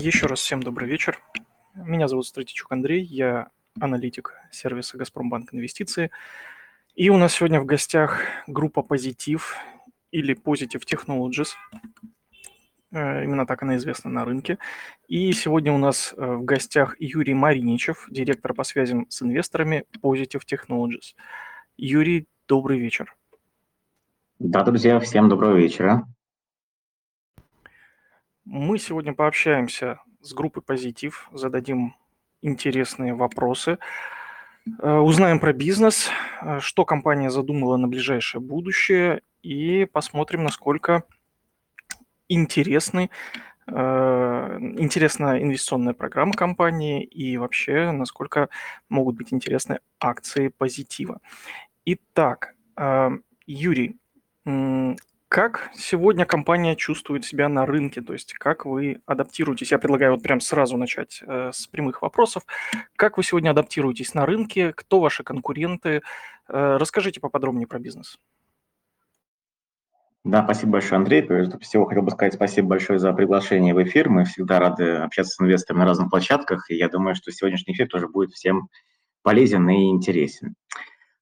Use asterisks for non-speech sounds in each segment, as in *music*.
Еще раз всем добрый вечер. Меня зовут Стратичук Андрей, я аналитик сервиса «Газпромбанк Инвестиции». И у нас сегодня в гостях группа «Позитив» или «Positive Technologies». Э, именно так она известна на рынке. И сегодня у нас э, в гостях Юрий Мариничев, директор по связям с инвесторами Positive Technologies. Юрий, добрый вечер. Да, друзья, всем доброго вечера. Мы сегодня пообщаемся с группой «Позитив», зададим интересные вопросы, э, узнаем про бизнес, э, что компания задумала на ближайшее будущее и посмотрим, насколько интересны, э, интересна инвестиционная программа компании и вообще, насколько могут быть интересны акции позитива. Итак, Юрий, как сегодня компания чувствует себя на рынке? То есть как вы адаптируетесь? Я предлагаю вот прям сразу начать э, с прямых вопросов. Как вы сегодня адаптируетесь на рынке? Кто ваши конкуренты? Э, расскажите поподробнее про бизнес. Да, спасибо большое, Андрей. Прежде всего, хотел бы сказать спасибо большое за приглашение в эфир. Мы всегда рады общаться с инвесторами на разных площадках, и я думаю, что сегодняшний эфир тоже будет всем полезен и интересен.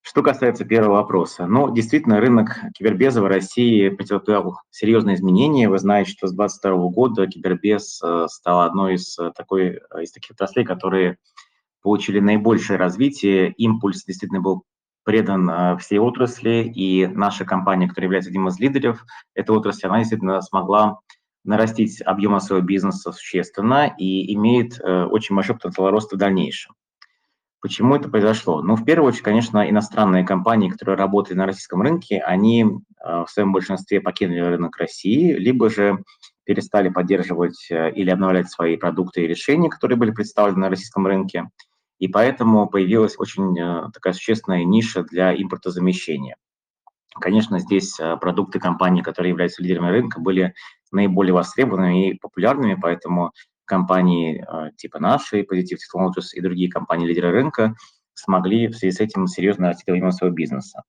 Что касается первого вопроса, ну, действительно, рынок кибербеза в России потерпел серьезные изменения. Вы знаете, что с 2022 года кибербез э, стал одной из, э, такой, э, из таких отраслей, которые получили наибольшее развитие. Импульс действительно был предан всей отрасли, и наша компания, которая является одним из лидеров этой отрасли, она действительно смогла нарастить объемы своего бизнеса существенно и имеет очень большой потенциал роста в дальнейшем. Почему это произошло? Ну, в первую очередь, конечно, иностранные компании, которые работают на российском рынке, они э, в своем большинстве покинули рынок России, либо же перестали поддерживать э, или обновлять свои продукты и решения, которые были представлены на российском рынке. И поэтому появилась очень э, такая существенная ниша для импортозамещения. Конечно, здесь продукты компаний, которые являются лидерами рынка, были наиболее востребованными и популярными, поэтому компании а, типа нашей, Positive Technologies и другие компании-лидеры рынка смогли в связи с этим серьезно расти своего бизнеса.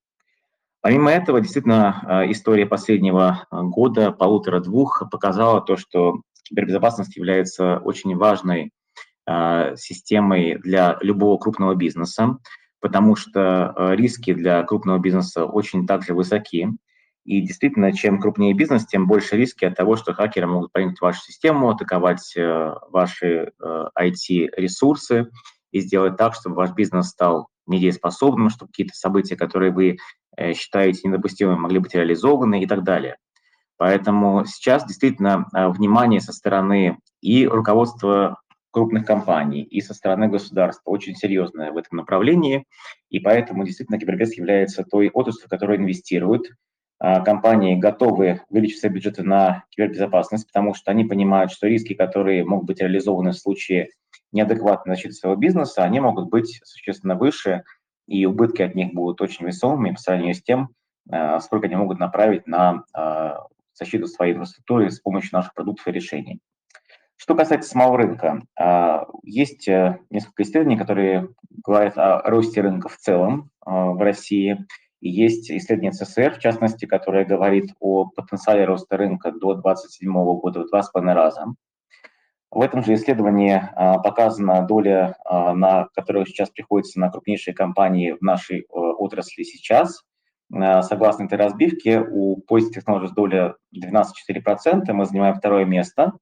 Помимо этого, действительно, а, история последнего а, года, полутора-двух, показала то, что кибербезопасность является очень важной системой для любого крупного бизнеса, потому что риски для крупного бизнеса очень также высоки. И действительно, чем крупнее бизнес, тем больше риски от того, что хакеры могут проникнуть в вашу систему, атаковать э, ваши IT-ресурсы э, и сделать так, чтобы ваш бизнес стал недееспособным, чтобы какие-то события, которые вы э, считаете недопустимыми, могли быть реализованы и так далее. Поэтому сейчас действительно внимание со стороны и руководства крупных компаний, и со стороны государства очень серьезное в этом направлении, и поэтому действительно кибербез является той отраслью, которая инвестирует а, компании готовы увеличить свои бюджеты на кибербезопасность, потому что они понимают, что риски, которые могут быть реализованы в случае неадекватной защиты своего бизнеса, они могут быть существенно выше, и убытки от них будут очень весомыми по сравнению с тем, а, сколько они могут направить на а, защиту своей инфраструктуры с помощью наших продуктов и решений. Что касается самого рынка, есть э, несколько исследований, которые говорят о росте рынка в целом в России – и есть исследование ЦСР, в частности, которое говорит о потенциале роста рынка до 2027 года в два с половиной раза. В этом же исследовании а, показана доля, а, на которую сейчас приходится на крупнейшие компании в нашей а, отрасли сейчас. А, согласно этой разбивке, у Positive Technologies доля 12,4%, мы занимаем второе место.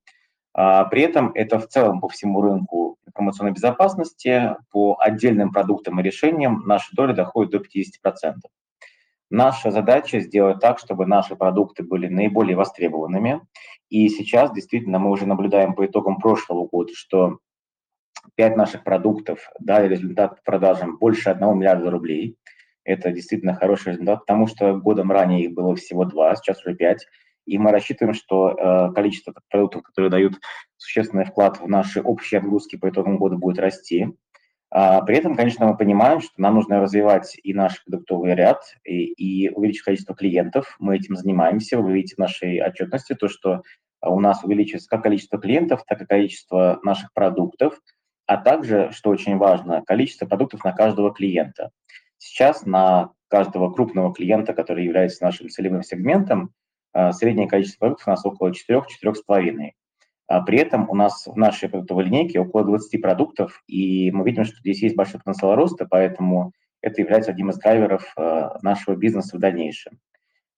А, при этом это в целом по всему рынку информационной безопасности, по отдельным продуктам и решениям наша доля доходит до 50%. Наша задача сделать так, чтобы наши продукты были наиболее востребованными. И сейчас действительно мы уже наблюдаем по итогам прошлого года, что пять наших продуктов дали результат по продажам больше 1 миллиарда рублей. Это действительно хороший результат, потому что годом ранее их было всего два, сейчас уже пять. И мы рассчитываем, что э, количество продуктов, которые дают существенный вклад в наши общие отгрузки по итогам года, будет расти. А, при этом, конечно, мы понимаем, что нам нужно развивать и наш продуктовый ряд, и, и увеличить количество клиентов. Мы этим занимаемся. Вы видите в нашей отчетности то, что у нас увеличивается как количество клиентов, так и количество наших продуктов, а также, что очень важно, количество продуктов на каждого клиента. Сейчас на каждого крупного клиента, который является нашим целевым сегментом, а, среднее количество продуктов у нас около 4-4,5. А при этом у нас в нашей продуктовой линейке около 20 продуктов, и мы видим, что здесь есть большой потенциал роста, поэтому это является одним из драйверов э, нашего бизнеса в дальнейшем.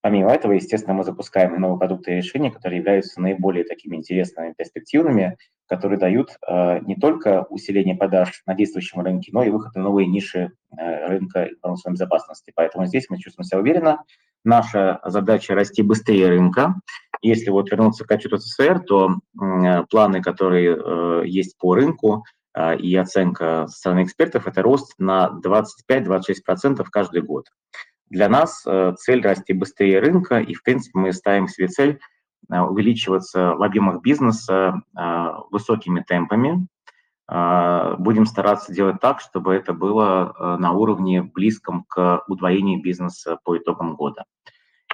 Помимо этого, естественно, мы запускаем новые продукты и решения, которые являются наиболее такими интересными, перспективными, которые дают э, не только усиление продаж на действующем рынке, но и выход на новые ниши э, рынка информационной безопасности. Поэтому здесь мы чувствуем себя уверенно. Наша задача – расти быстрее рынка. Если вот вернуться к отчету ЦСР, то э, планы, которые э, есть по рынку, э, и оценка со стороны экспертов – это рост на 25-26% каждый год. Для нас цель расти быстрее рынка, и, в принципе, мы ставим себе цель увеличиваться в объемах бизнеса высокими темпами. Будем стараться делать так, чтобы это было на уровне близком к удвоению бизнеса по итогам года.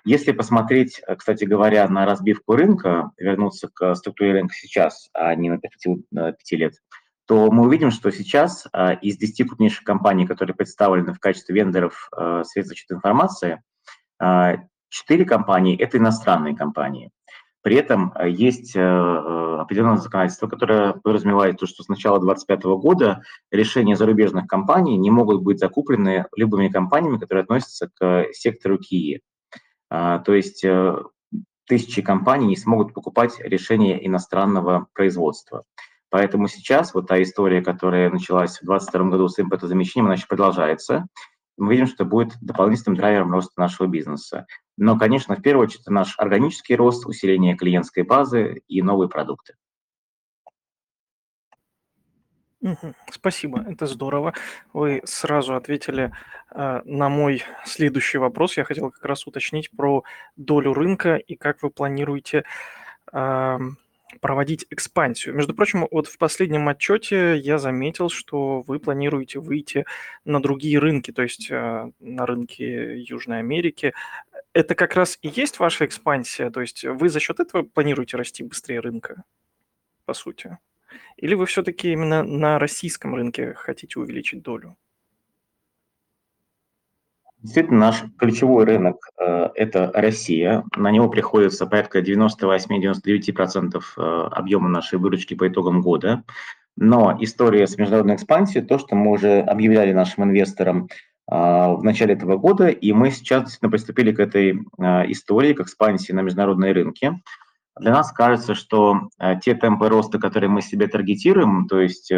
Если посмотреть, кстати говоря, на разбивку рынка, вернуться к структуре рынка сейчас, а не на перспективу 5 лет, то мы увидим, что сейчас а, из 10 крупнейших компаний, которые представлены в качестве вендоров средств защиты информации, а, 4 компании – это иностранные компании. При этом есть определенное законодательство, которое подразумевает то, что с начала 2025 года решения зарубежных компаний не могут быть закуплены любыми компаниями, которые относятся к сектору КИИ. А, то есть э, тысячи компаний не смогут покупать решения иностранного производства. Поэтому сейчас вот та история, которая началась в 2022 году с импортозамещением, она еще продолжается. Мы видим, что будет дополнительным драйвером роста нашего бизнеса. Но, конечно, в первую очередь, это наш органический рост, усиление клиентской базы и новые продукты. Спасибо, это здорово. Вы сразу ответили э, на мой следующий вопрос. Я хотел как раз уточнить про долю рынка и как вы планируете э, проводить экспансию. Между прочим, вот в последнем отчете я заметил, что вы планируете выйти на другие рынки, то есть э, на рынки Южной Америки. Это как раз и есть ваша экспансия, то есть вы за счет этого планируете расти быстрее рынка, по сути? Или вы все-таки именно на российском рынке хотите увеличить долю? Действительно, наш ключевой рынок э, – это Россия. На него приходится порядка 98-99% э, объема нашей выручки по итогам года. Но история с международной экспансией – то, что мы уже объявляли нашим инвесторам э, в начале этого года, и мы сейчас действительно приступили к этой истории, к экспансии на международные рынки. Для нас кажется, что те темпы роста, которые мы себе таргетируем, то есть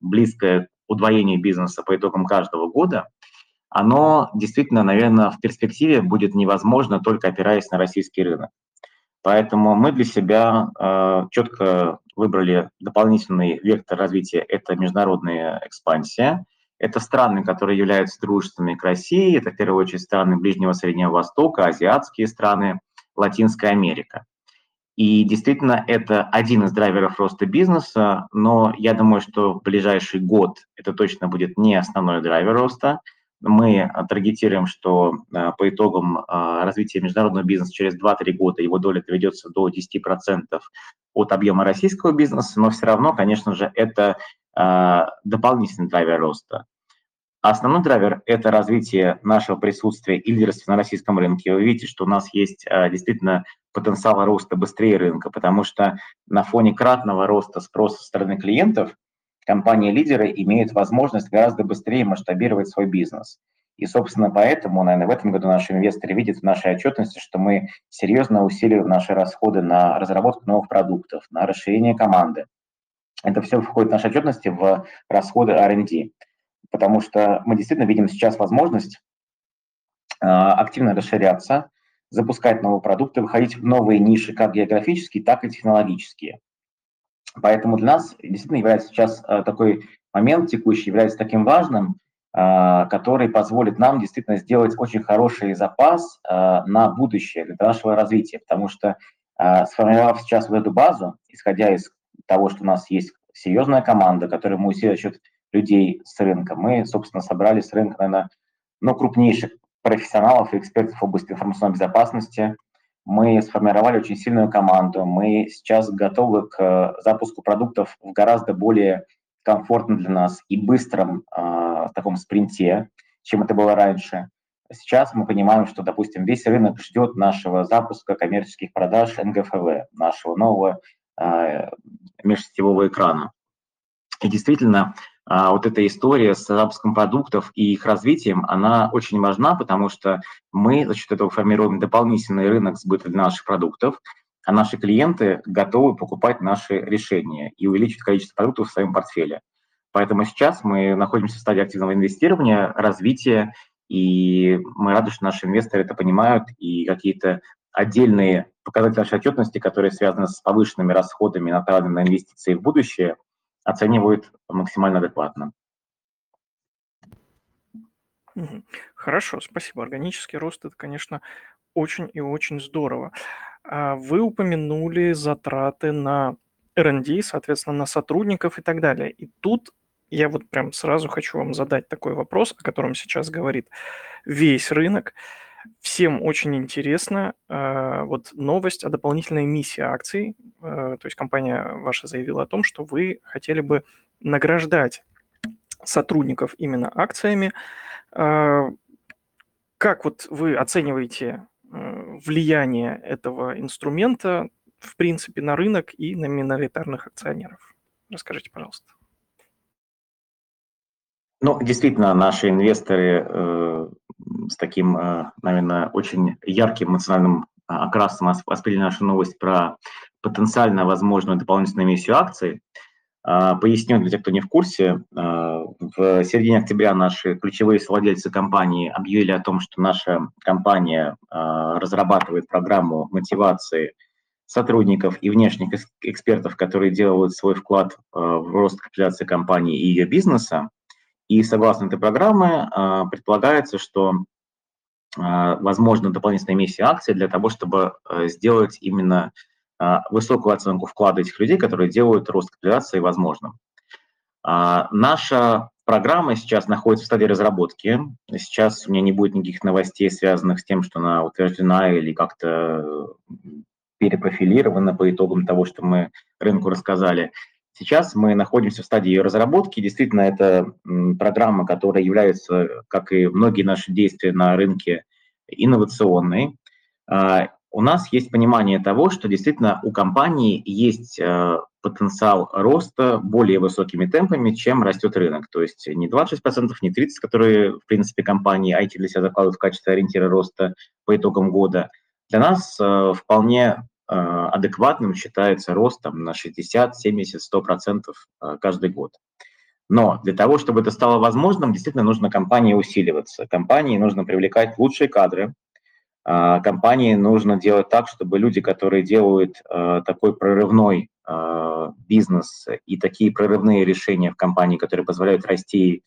близкое удвоение бизнеса по итогам каждого года – оно действительно, наверное, в перспективе будет невозможно, только опираясь на российский рынок. Поэтому мы для себя э, четко выбрали дополнительный вектор развития – это международная экспансия. Это страны, которые являются дружественными к России, это в первую очередь страны Ближнего Среднего Востока, азиатские страны, Латинская Америка. И действительно, это один из драйверов роста бизнеса, но я думаю, что в ближайший год это точно будет не основной драйвер роста – мы таргетируем, что э, по итогам э, развития международного бизнеса через 2-3 года его доля доведется до 10% от объема российского бизнеса, но все равно, конечно же, это дополнительный драйвер роста. Основной драйвер – это развитие нашего присутствия и лидерства на российском рынке. Вы видите, что у нас есть действительно потенциал роста быстрее рынка, потому что на фоне кратного роста спроса со стороны клиентов – компании-лидеры имеют возможность гораздо быстрее масштабировать свой бизнес. И, собственно, поэтому, наверное, в этом году наши инвесторы видят в нашей отчетности, что мы серьезно усиливаем наши расходы на разработку новых продуктов, на расширение команды. Это все входит в наши отчетности в расходы R&D, потому что мы действительно видим сейчас возможность э, активно расширяться, запускать новые продукты, выходить в новые ниши, как географические, так и технологические. Поэтому для нас действительно является сейчас э, такой момент текущий, является таким важным, э, который позволит нам действительно сделать очень хороший запас на будущее для нашего развития, потому что сформировав сейчас вот эту базу, исходя из того, что у нас есть серьезная команда, которую мы усилили счет людей с рынка, мы, собственно, собрали с рынка, наверное, ну, крупнейших профессионалов и экспертов в области информационной безопасности – мы сформировали очень сильную команду, мы сейчас готовы к запуску продуктов в гораздо более комфортном для нас и быстром э, таком спринте, чем это было раньше. Сейчас мы понимаем, что, допустим, весь рынок ждет нашего запуска коммерческих продаж НГФВ, нашего нового межсетевого экрана. И действительно, вот эта история с запуском продуктов и их развитием, она очень важна, потому что мы за счет этого формируем дополнительный рынок сбыта для наших продуктов, а наши клиенты готовы покупать наши решения и увеличить количество продуктов в своем портфеле. Поэтому сейчас мы находимся в стадии активного инвестирования, развития, и мы рады, что наши инвесторы это понимают, и какие-то отдельные показатели нашей отчетности, которые связаны с повышенными расходами, направленными на инвестиции в будущее, оценивают максимально адекватно. Хорошо, спасибо. Органический рост – это, конечно, очень и очень здорово. А вы упомянули затраты на R&D, соответственно, на сотрудников и так далее. И тут я вот прям сразу хочу вам задать такой вопрос, о котором сейчас говорит весь рынок. Всем очень интересно э, вот новость о дополнительной миссии акций. Э, то есть компания ваша заявила о том, что вы хотели бы награждать сотрудников именно акциями. Э, как вот вы оцениваете влияние этого инструмента, в принципе, на рынок и на миноритарных акционеров? Расскажите, пожалуйста. Ну, действительно, наши инвесторы с таким, э, наверное, очень ярким эмоциональным а, окрасом восприняли нашу новость про потенциально возможную дополнительную эмиссию акций. Э, поясню для тех, кто не в курсе. В середине октября наши ключевые владельцы компании объявили о том, что наша компания разрабатывает программу мотивации сотрудников и внешних экспертов, которые делают свой вклад в рост капитализации компании и ее бизнеса. И согласно этой программы а, предполагается, что а, возможно дополнительная эмиссия акций для того, чтобы э, сделать именно а, высокую оценку вклада этих людей, которые делают рост капитализации возможным. Наша программа сейчас находится в стадии разработки. Сейчас у меня не будет никаких новостей, связанных с тем, что она утверждена или как-то перепрофилирована по итогам того, что мы рынку рассказали. Сейчас мы находимся в стадии ее разработки. Действительно, это программа, которая является, как и многие наши действия на рынке, инновационной. А, у нас есть понимание того, что действительно у компании есть э, потенциал роста более высокими темпами, чем растет рынок. То есть не 26%, не 30%, которые, в принципе, компании IT для себя закладывают в качестве ориентира роста по итогам года. Для нас э, вполне адекватным считается рост там, на 60, 70, 100% каждый год. Но для того, чтобы это стало возможным, действительно нужно компании усиливаться. Компании нужно привлекать лучшие кадры. Э, компании нужно делать так, чтобы люди, которые делают э, такой прорывной бизнес и такие прорывные решения в компании, которые позволяют расти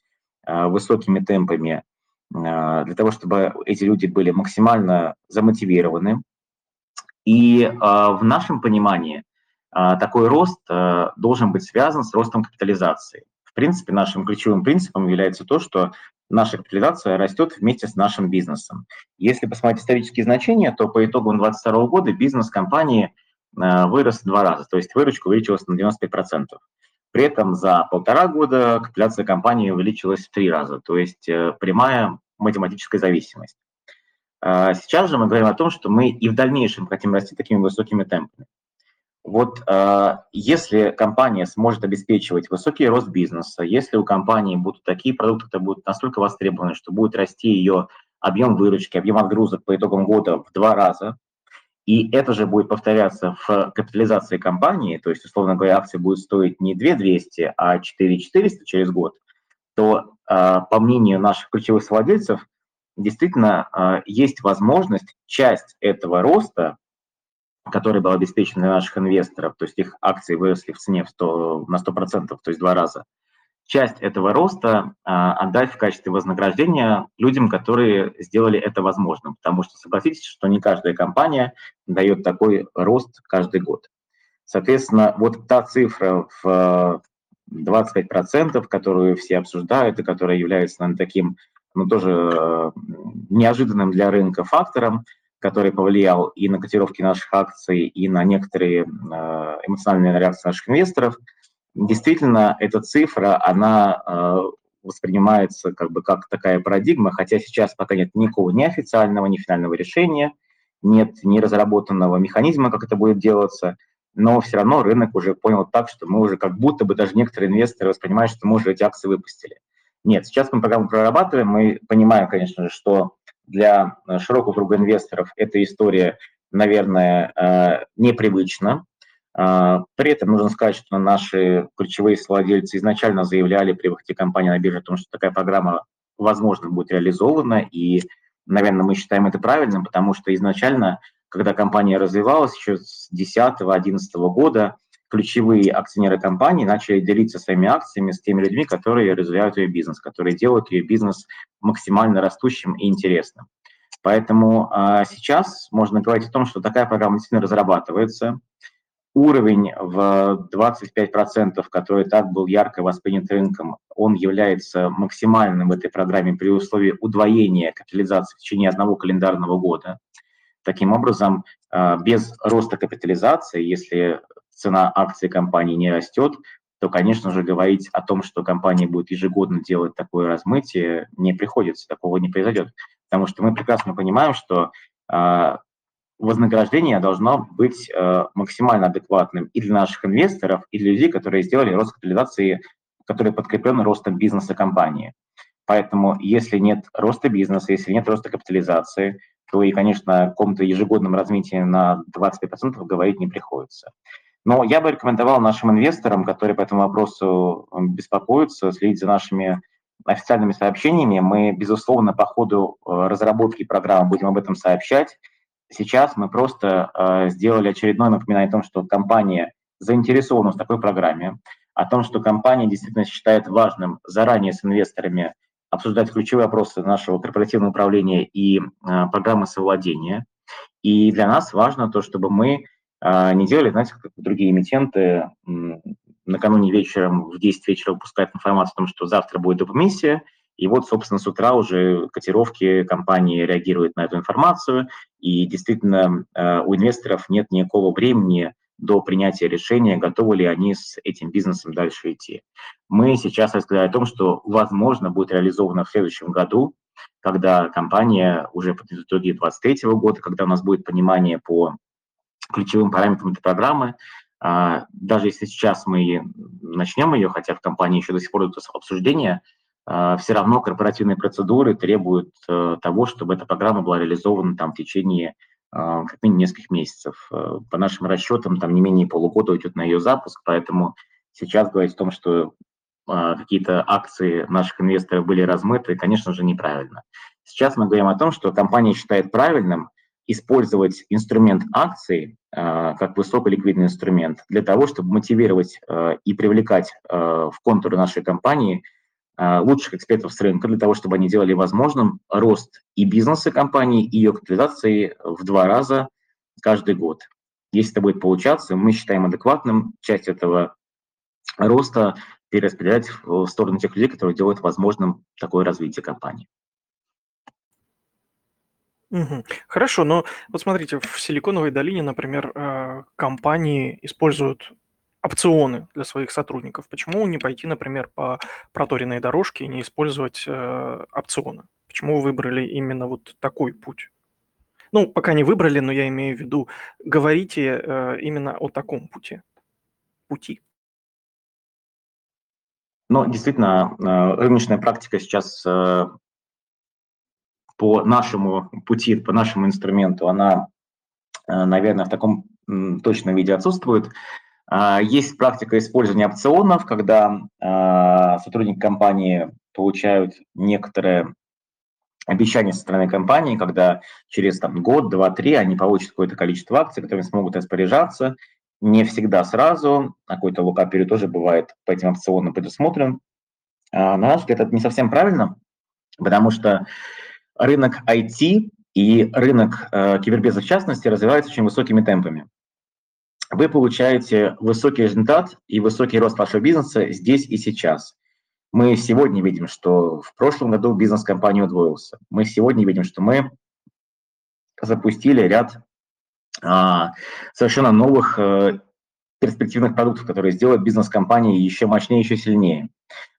высокими темпами, для того, чтобы эти люди были максимально замотивированы, и а, в нашем понимании а, такой рост а, должен быть связан с ростом капитализации. В принципе, нашим ключевым принципом является то, что наша капитализация растет вместе с нашим бизнесом. Если посмотреть исторические значения, то по итогам 2022 года бизнес компании вырос в два раза, то есть выручка увеличилась на 95%. При этом за полтора года капитализация компании увеличилась в три раза, то есть э, прямая математическая зависимость. А, сейчас же мы говорим о том, что мы и в дальнейшем хотим расти такими высокими темпами. Вот а, если компания сможет обеспечивать высокий рост бизнеса, если у компании будут такие продукты, которые будут настолько востребованы, что будет расти ее объем выручки, объем отгрузок по итогам года в два раза, и это же будет повторяться в капитализации компании, то есть, условно говоря, акция будет стоить не 2200, а 4400 через год, то, а, по мнению наших ключевых владельцев, действительно а, есть возможность часть этого роста, который был обеспечен для наших инвесторов, то есть их акции выросли в цене в 100, на 100%, то есть два раза, часть этого роста а, отдать в качестве вознаграждения людям, которые сделали это возможным. Потому что согласитесь, что не каждая компания дает такой рост каждый год. Соответственно, вот та цифра в 25%, которую все обсуждают и которая является наверное, таким но тоже э, неожиданным для рынка фактором, который повлиял и на котировки наших акций, и на некоторые э, эмоциональные реакции наших инвесторов. Действительно, эта цифра, она э, воспринимается как бы как такая парадигма, хотя сейчас пока нет никакого ни официального, ни финального решения, нет ни разработанного механизма, как это будет делаться. но все равно рынок уже понял так, что мы уже как будто бы даже некоторые инвесторы воспринимают, что мы уже эти акции выпустили. Нет, сейчас мы программу прорабатываем, мы понимаем, конечно же, что для широкого круга инвесторов эта история, наверное, э, непривычна. Э, при этом нужно сказать, что наши ключевые владельцы изначально заявляли при выходе компании на биржу о том, что такая программа, возможно, будет реализована, и, наверное, мы считаем это правильным, потому что изначально когда компания развивалась еще с 2010-2011 года, ключевые акционеры компании начали делиться своими акциями с теми людьми, которые развивают ее бизнес, которые делают ее бизнес максимально растущим и интересным. Поэтому а, сейчас можно говорить о том, что такая программа действительно разрабатывается. Уровень в 25%, который так был ярко воспринят рынком, он является максимальным в этой программе при условии удвоения капитализации в течение одного календарного года. Таким образом, а, без роста капитализации, если цена акций компании не растет, то, конечно же, говорить о том, что компания будет ежегодно делать такое размытие, не приходится, такого не произойдет. Потому что мы прекрасно понимаем, что а, вознаграждение должно быть а, максимально адекватным и для наших инвесторов, и для людей, которые сделали рост капитализации, который подкреплен ростом бизнеса компании. Поэтому если нет роста бизнеса, если нет роста капитализации – то и, конечно, о каком-то ежегодном развитии на 25% говорить не приходится. Но я бы рекомендовал нашим инвесторам, которые по этому вопросу беспокоятся, следить за нашими официальными сообщениями. Мы, безусловно, по ходу э, разработки программы будем об этом сообщать. Сейчас мы просто э, сделали очередное напоминание о том, что компания заинтересована в такой программе, о том, что компания действительно считает важным заранее с инвесторами обсуждать ключевые вопросы нашего корпоративного управления и э, программы совладения. И для нас важно то, чтобы мы не делали, знаете, как другие эмитенты, накануне вечером в 10 вечера выпускают информацию о том, что завтра будет допомиссия, и вот, собственно, с утра уже котировки компании реагируют на эту информацию, и действительно э, у инвесторов нет никакого времени до принятия решения, готовы ли они с этим бизнесом дальше идти. Мы сейчас рассказали о том, что, возможно, будет реализовано в следующем году, когда компания уже под итоги 2023 года, когда у нас будет понимание по ключевым параметрам этой программы, а, даже если сейчас мы начнем ее, хотя в компании еще до сих пор идут обсуждения, а, все равно корпоративные процедуры требуют э, того, чтобы эта программа была реализована там в течение а, как минимум нескольких месяцев. Э, по нашим расчетам, там не менее полугода уйдет на ее запуск, поэтому сейчас говорить о том, что какие-то акции наших инвесторов были размыты, конечно же, неправильно. Сейчас мы говорим о том, что компания считает правильным использовать инструмент акций а, как высоколиквидный инструмент для того, чтобы мотивировать и привлекать в контуры нашей компании Э, лучших экспертов с рынка для того, чтобы они делали возможным рост и бизнеса компании, и ее капитализации в два раза каждый год. Если это будет получаться, мы считаем адекватным часть этого роста перераспределять в сторону тех людей, которые делают возможным такое развитие компании. Хорошо, но вот смотрите, в Силиконовой долине, например, э, компании используют опционы для своих сотрудников. Почему не пойти, например, по проторенной дорожке и не использовать э, опционы? Почему вы выбрали именно вот такой путь? Ну, пока не выбрали, но я имею в виду, говорите э, именно о таком пути. Пути. Ну, действительно, э, рыночная практика сейчас по нашему пути, по нашему инструменту, она, э, наверное, в таком точном виде отсутствует. А, есть практика использования опционов, когда а, сотрудники компании получают некоторые обещания со стороны компании, когда через там, год, два, три они получат какое-то количество акций, которыми смогут распоряжаться. Не всегда сразу, а какой-то локапериод тоже бывает по этим опционам предусмотрен. На наш взгляд, это не совсем правильно, потому что рынок IT и рынок э, кибербеза в частности развивается очень высокими темпами вы получаете высокий результат и высокий рост вашего бизнеса здесь и сейчас. Мы сегодня видим, что в прошлом году бизнес компании удвоился. Мы сегодня видим, что мы запустили ряд а, совершенно новых а, перспективных продуктов, которые сделают бизнес компании еще мощнее, еще сильнее.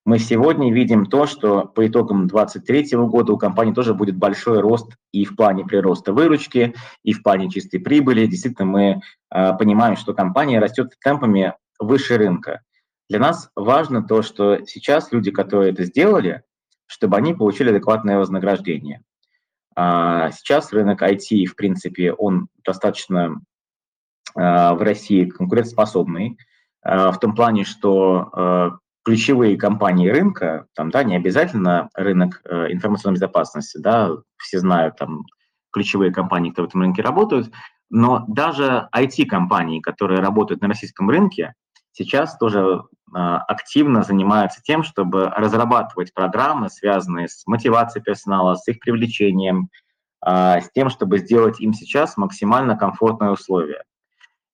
Мы сегодня видим то, что по итогам 2023 года у компании тоже будет большой рост и в плане прироста выручки, и в плане чистой прибыли. Действительно, мы э, понимаем, что компания растет темпами выше рынка. Для нас важно то, что сейчас люди, которые это сделали, чтобы они получили адекватное вознаграждение. А сейчас рынок IT, в принципе, он достаточно а, в России конкурентоспособный, а, в том плане, что ключевые компании рынка, там, да, не обязательно рынок э, информационной безопасности, да, все знают там ключевые компании, которые в этом рынке работают, но даже IT-компании, которые работают на российском рынке, сейчас тоже активно занимаются тем, чтобы разрабатывать программы, связанные с мотивацией персонала, с их привлечением, с тем, чтобы сделать им сейчас максимально комфортные условия.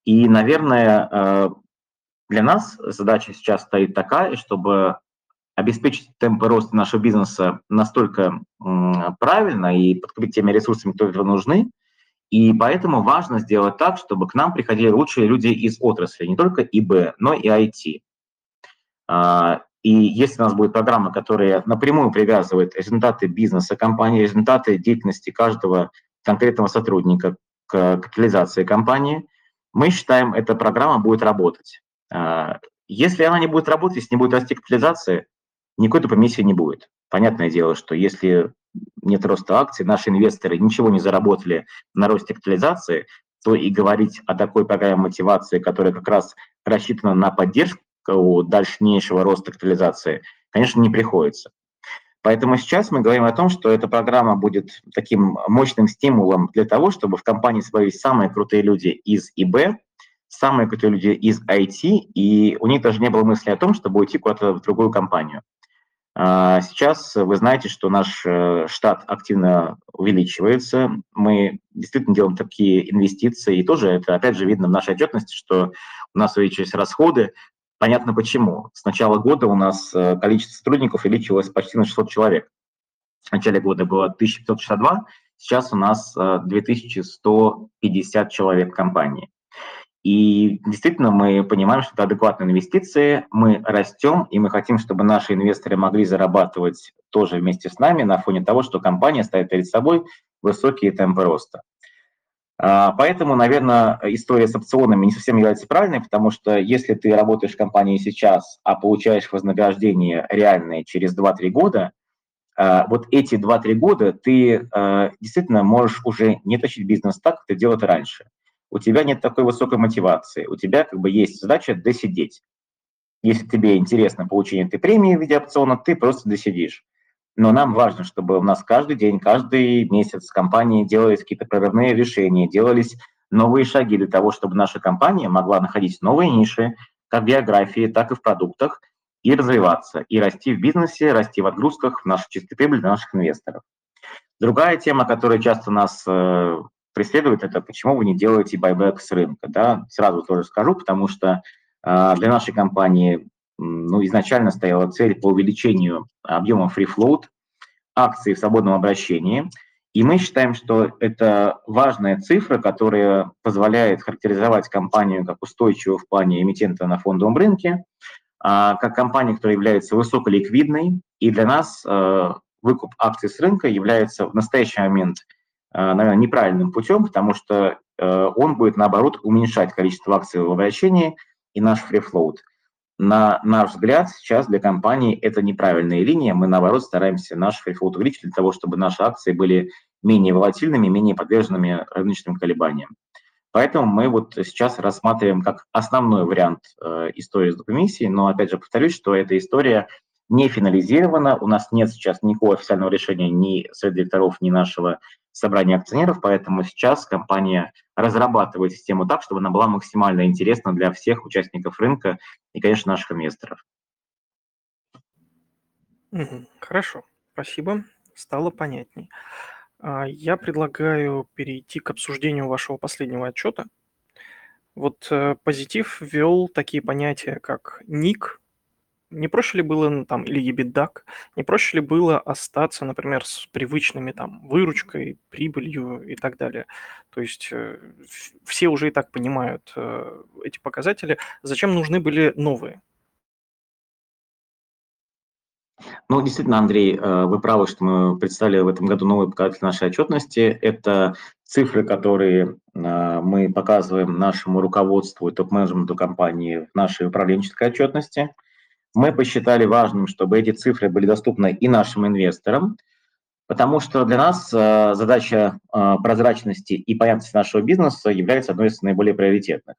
И, наверное, э, для нас задача сейчас стоит такая, чтобы обеспечить темпы роста нашего бизнеса настолько правильно и подкрепить теми ресурсами, которые нужны. И поэтому важно сделать так, чтобы к нам приходили лучшие люди из отрасли, не только ИБ, но и IT. А, и если у нас будет программа, которая напрямую привязывает результаты бизнеса компании, результаты деятельности каждого конкретного сотрудника к капитализации компании – мы считаем, эта программа будет работать. А, если она не будет работать, если не будет расти капитализация, никакой допомиссии не будет. Понятное дело, что если нет роста акций, наши инвесторы ничего не заработали на росте капитализации, то и говорить о такой программе мотивации, которая как раз рассчитана на поддержку дальнейшего роста капитализации, конечно, не приходится. Поэтому сейчас мы говорим о том, что эта программа будет таким мощным стимулом для того, чтобы в компании свои самые крутые люди из ИБ, самые крутые люди из IT, и у них даже не было мысли о том, чтобы уйти куда-то в другую компанию. А, сейчас вы знаете, что наш э, штат активно увеличивается. Мы действительно делаем такие инвестиции, и тоже это, опять же, видно в нашей отчетности, что у нас увеличились расходы, Понятно почему. С начала года у нас э, количество сотрудников увеличилось почти на 600 человек. В начале года было 1562, сейчас у нас 2150 э, человек в компании. И действительно мы понимаем, что это адекватные инвестиции, мы растем, и мы хотим, чтобы наши инвесторы могли зарабатывать тоже вместе с нами на фоне того, что компания ставит перед собой высокие темпы роста. А, поэтому, наверное, история с опционами не совсем является правильной, потому что если ты работаешь в компании сейчас, а получаешь вознаграждение реальное через 2-3 года, а, вот эти 2-3 года ты а, действительно можешь уже не тащить бизнес так, как ты делал это раньше. У тебя нет такой высокой мотивации, у тебя как бы есть задача досидеть. Если тебе интересно получение этой премии в виде опциона, ты просто досидишь. Но нам важно, чтобы у нас каждый день, каждый месяц компании делались какие-то прорывные решения, делались новые шаги для того, чтобы наша компания могла находить новые ниши, как в географии, так и в продуктах, и развиваться, и расти в бизнесе, расти в отгрузках, в нашу чистой прибыль для наших инвесторов. Другая тема, которая часто нас э, преследует, это почему вы не делаете байбек с рынка. Да? Сразу тоже скажу, потому что э, для нашей компании ну, изначально стояла цель по увеличению объема free float акций в свободном обращении. И мы считаем, что это важная цифра, которая позволяет характеризовать компанию как устойчивую в плане эмитента на фондовом рынке, а, как компанию, которая является высоколиквидной. И для нас э, выкуп акций с рынка является в настоящий момент, наверное, неправильным путем, потому что э, он будет, наоборот, уменьшать количество акций в обращении и наш free float. На наш взгляд, сейчас для компании это неправильная линия. Мы, наоборот, стараемся наш фрифлот увеличить для того, чтобы наши акции были менее волатильными, менее подверженными рыночным колебаниям. Поэтому мы вот сейчас рассматриваем как основной вариант э, истории с комиссией, но опять же повторюсь, что эта история не финализирована, у нас нет сейчас никакого официального решения ни совет директоров, ни нашего собрания акционеров, поэтому сейчас компания разрабатывает систему так, чтобы она была максимально интересна для всех участников рынка и, конечно, наших инвесторов. Хорошо, спасибо, стало понятней. А, я предлагаю перейти к обсуждению вашего последнего отчета. Вот э, позитив ввел такие понятия, как ник, не проще ли было, там, или EBITDA, не проще ли было остаться, например, с привычными там выручкой, прибылью и так далее? То есть э, все уже и так понимают э, эти показатели. Зачем нужны были новые? Ну, действительно, Андрей, э, вы правы, что мы представили в этом году новый показатель нашей отчетности. Это цифры, которые э, мы показываем нашему руководству и топ-менеджменту компании в нашей управленческой отчетности. Мы посчитали важным, чтобы эти цифры были доступны и нашим инвесторам, потому что для нас э, задача прозрачности и понятности нашего бизнеса является одной из наиболее приоритетных.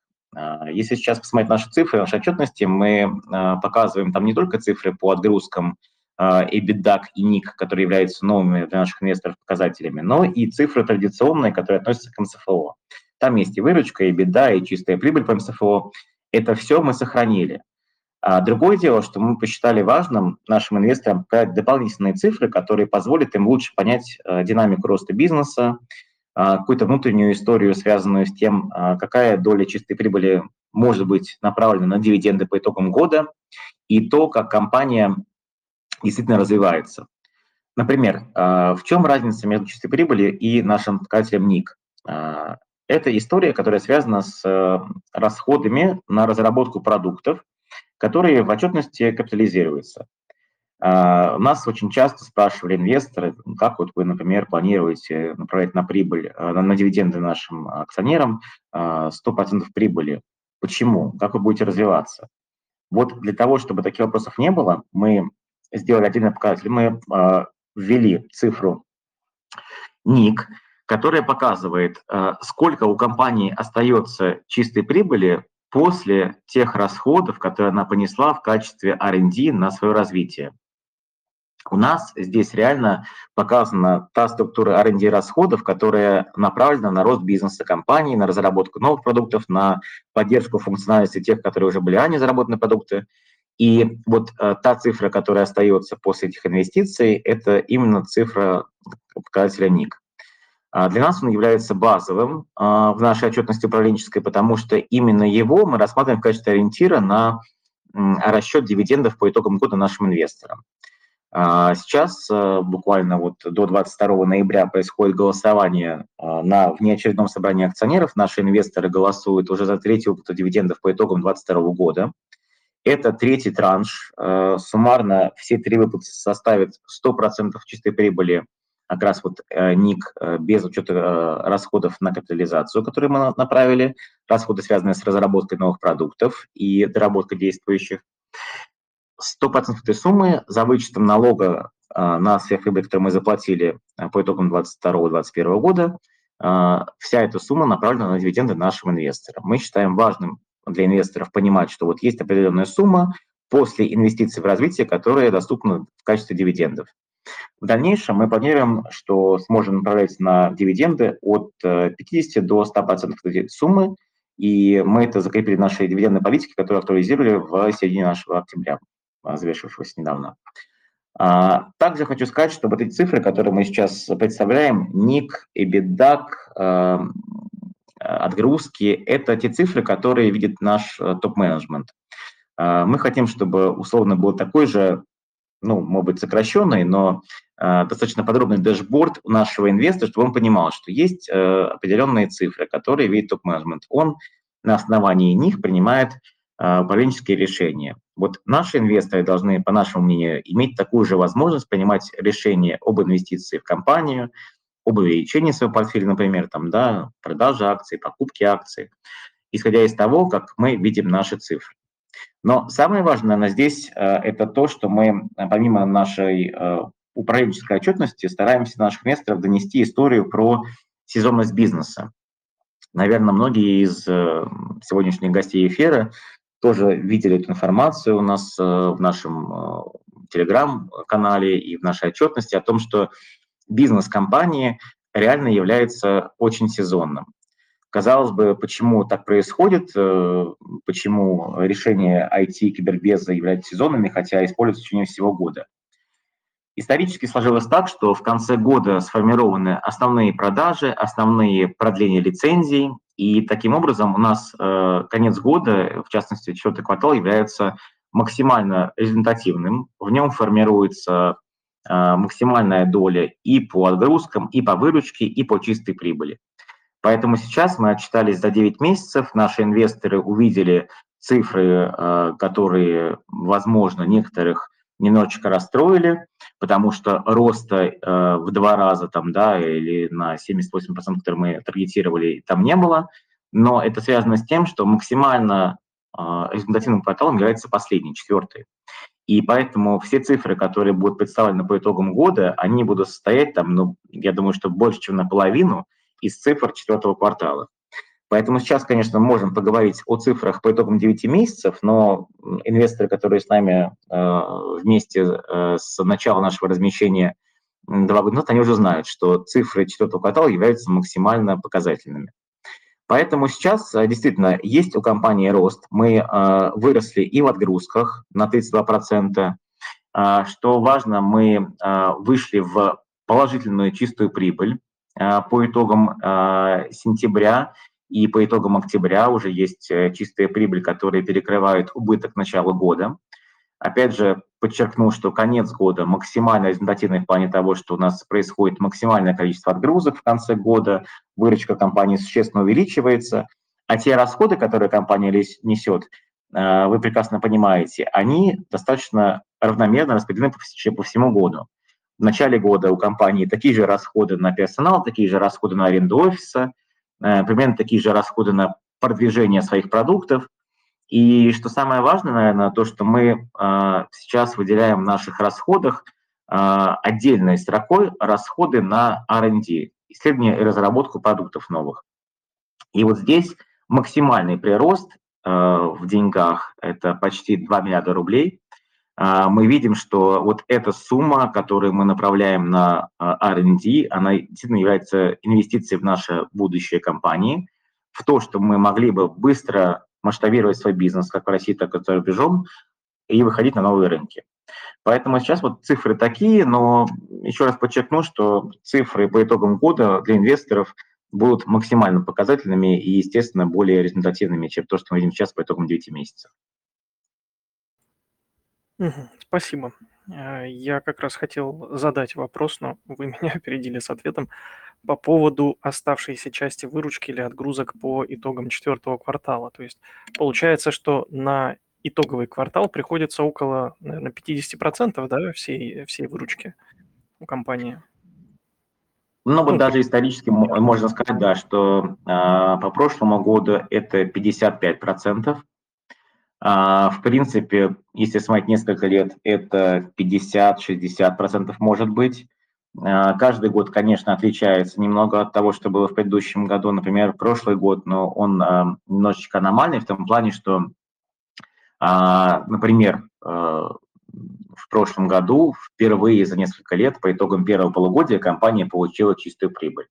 Если сейчас посмотреть наши цифры, наши отчетности, мы показываем там не только цифры по отгрузкам EBITDA и NIC, которые являются новыми для наших инвесторов показателями, но и цифры традиционные, которые относятся к МСФО. Там есть и выручка, и беда, и чистая прибыль по МСФО. Это все мы сохранили. А другое дело, что мы посчитали важным нашим инвесторам показать дополнительные цифры, которые позволят им лучше понять э, динамику роста бизнеса, э, какую-то внутреннюю историю, связанную с тем, э, какая доля чистой прибыли может быть направлена на дивиденды по итогам года, и то, как компания действительно развивается. Например, а, в чем разница между чистой прибылью и нашим показателем НИК? А, это история, которая связана с э, расходами на разработку продуктов, которые в отчетности капитализируются. А, нас очень часто спрашивали инвесторы, как вот вы, например, планируете направлять на прибыль, э, на, на дивиденды нашим акционерам 100% прибыли. Почему? Как вы будете развиваться? Вот для того, чтобы таких вопросов не было, мы сделали отдельный показатель. Мы ввели цифру ник, которая показывает, сколько у компании остается чистой прибыли после тех расходов, которые она понесла в качестве R&D на свое развитие. У нас здесь реально показана та структура R&D расходов, которая направлена на рост бизнеса компании, на разработку новых продуктов, на поддержку функциональности тех, которые уже были ранее заработаны продукты, и вот э, та цифра, которая остается после этих инвестиций, это именно цифра показателя НИК. А для нас он является базовым а, в нашей отчетности управленческой, потому что именно его мы рассматриваем в качестве ориентира на расчет дивидендов по итогам года нашим инвесторам. А, сейчас, буквально вот до 22 ноября, происходит голосование на внеочередном собрании акционеров. Наши инвесторы голосуют уже за третий выплату дивидендов по итогам 2022 года. Это третий транш. Суммарно все три выплаты составят 100% чистой прибыли, как раз вот э, ник э, без учета расходов на капитализацию, которые мы направили, расходы, связанные с разработкой новых продуктов и доработкой действующих. 100% этой суммы за вычетом налога на сверхприбыль, который мы заплатили по итогам 2022-2021 года, вся эта сумма направлена на дивиденды нашим инвесторам. Мы считаем важным для инвесторов понимать, что вот есть определенная сумма после инвестиций в развитие, которая доступна в качестве дивидендов. В дальнейшем мы планируем, что сможем направлять на дивиденды от 50 э, до 100% этой суммы, и мы это закрепили в нашей дивидендной политике, которую актуализировали в середине нашего октября, а, завершившегося недавно. А, также хочу сказать, что вот эти цифры, которые мы сейчас представляем, ник, EBITDA, Э, отгрузки – это те цифры, которые видит наш э, топ-менеджмент. Э, мы хотим, чтобы условно был такой же, ну, может быть, сокращенный, но достаточно подробный дэшборд у нашего инвестора, чтобы он понимал, что есть определенные цифры, которые видит топ-менеджмент. Он на основании них принимает управленческие решения. Вот наши инвесторы должны, по нашему мнению, иметь такую же возможность принимать решения об инвестиции в компанию, об увеличении своего портфеля, например, там, да, продажи акций, покупки акций, исходя из того, как мы видим наши цифры. Но самое важное на здесь э, это то, что мы, э, помимо нашей э, управленческой отчетности, стараемся наших инвесторов донести историю про сезонность бизнеса. Наверное, многие из сегодняшних гостей эфира тоже видели эту информацию у нас в нашем телеграм-канале и в нашей отчетности о том, что бизнес компании реально является очень сезонным. Казалось бы, почему так происходит, э, почему решения IT и кибербеза являются сезонными, хотя используются в течение всего года. Исторически сложилось так, что в конце года сформированы основные продажи, основные продления лицензий, и таким образом у нас э, конец года, в частности четвертый квартал, является максимально результативным. В нем формируется а, максимальная доля и по отгрузкам, и по выручке, и по чистой прибыли. Поэтому сейчас мы отчитались за 9 месяцев, наши инвесторы увидели цифры, а, которые, возможно, некоторых немножечко расстроили, потому что роста э, в два раза там, да, или на 78%, который мы таргетировали, там не было. Но это связано с тем, что максимально э, результативным кварталом является последний, четвертый. И поэтому все цифры, которые будут представлены по итогам года, они будут состоять там, ну, я думаю, что больше, чем наполовину из цифр четвертого квартала. Поэтому сейчас, конечно, можем поговорить о цифрах по итогам 9 месяцев, но инвесторы, которые с нами э, вместе э, с начала нашего размещения два года назад, они уже знают, что цифры четвертого квартала являются максимально показательными. Поэтому сейчас э, действительно есть у компании рост. Мы выросли и в отгрузках на 32%. Э, что важно, мы вышли в положительную чистую прибыль по итогам э, сентября и по итогам октября уже есть э, чистая прибыль, которая перекрывает убыток начала года. Опять же, подчеркну, что конец года максимально результативный в плане того, что у нас происходит максимальное количество отгрузок в конце года, выручка компании существенно увеличивается, а те расходы, которые компания несет, э, вы прекрасно понимаете, они достаточно равномерно распределены по всему году. В начале года у компании такие же расходы на персонал, такие же расходы на аренду офиса, Э, примерно такие же расходы на продвижение своих продуктов. И что самое важное, наверное, то, что мы э, сейчас выделяем в наших расходах э, отдельной строкой расходы на R&D, исследование и разработку продуктов новых. И вот здесь максимальный прирост в деньгах – это почти 2 миллиарда рублей. Мы видим, что вот эта сумма, которую мы направляем на R&D, она действительно является инвестицией в наше будущее компании, в то, что мы могли бы быстро масштабировать свой бизнес, как в России, так и за рубежом, и выходить на новые рынки. Поэтому сейчас вот цифры такие, но еще раз подчеркну, что цифры по итогам года для инвесторов будут максимально показательными и, естественно, более результативными, чем то, что мы видим сейчас по итогам 9 месяцев. Мгм. Спасибо. Э, я как раз хотел задать вопрос, но *laughs* вы меня опередили с ответом по поводу оставшейся части выручки или отгрузок по итогам четвертого квартала. То есть получается, что на итоговый квартал приходится около, наверное, 50%, да, всей, всей выручки у компании. Ну, вот Ну, даже исторически можно сказать, да, что а, по прошлому году это 55%, а, в принципе, если смотреть несколько лет, это 50-60% может быть. А, каждый год, конечно, отличается немного от того, что было в предыдущем году. Например, прошлый год, но он а, немножечко аномальный в том плане, что, например, в прошлом году впервые за несколько лет по итогам первого полугодия компания получила чистую прибыль.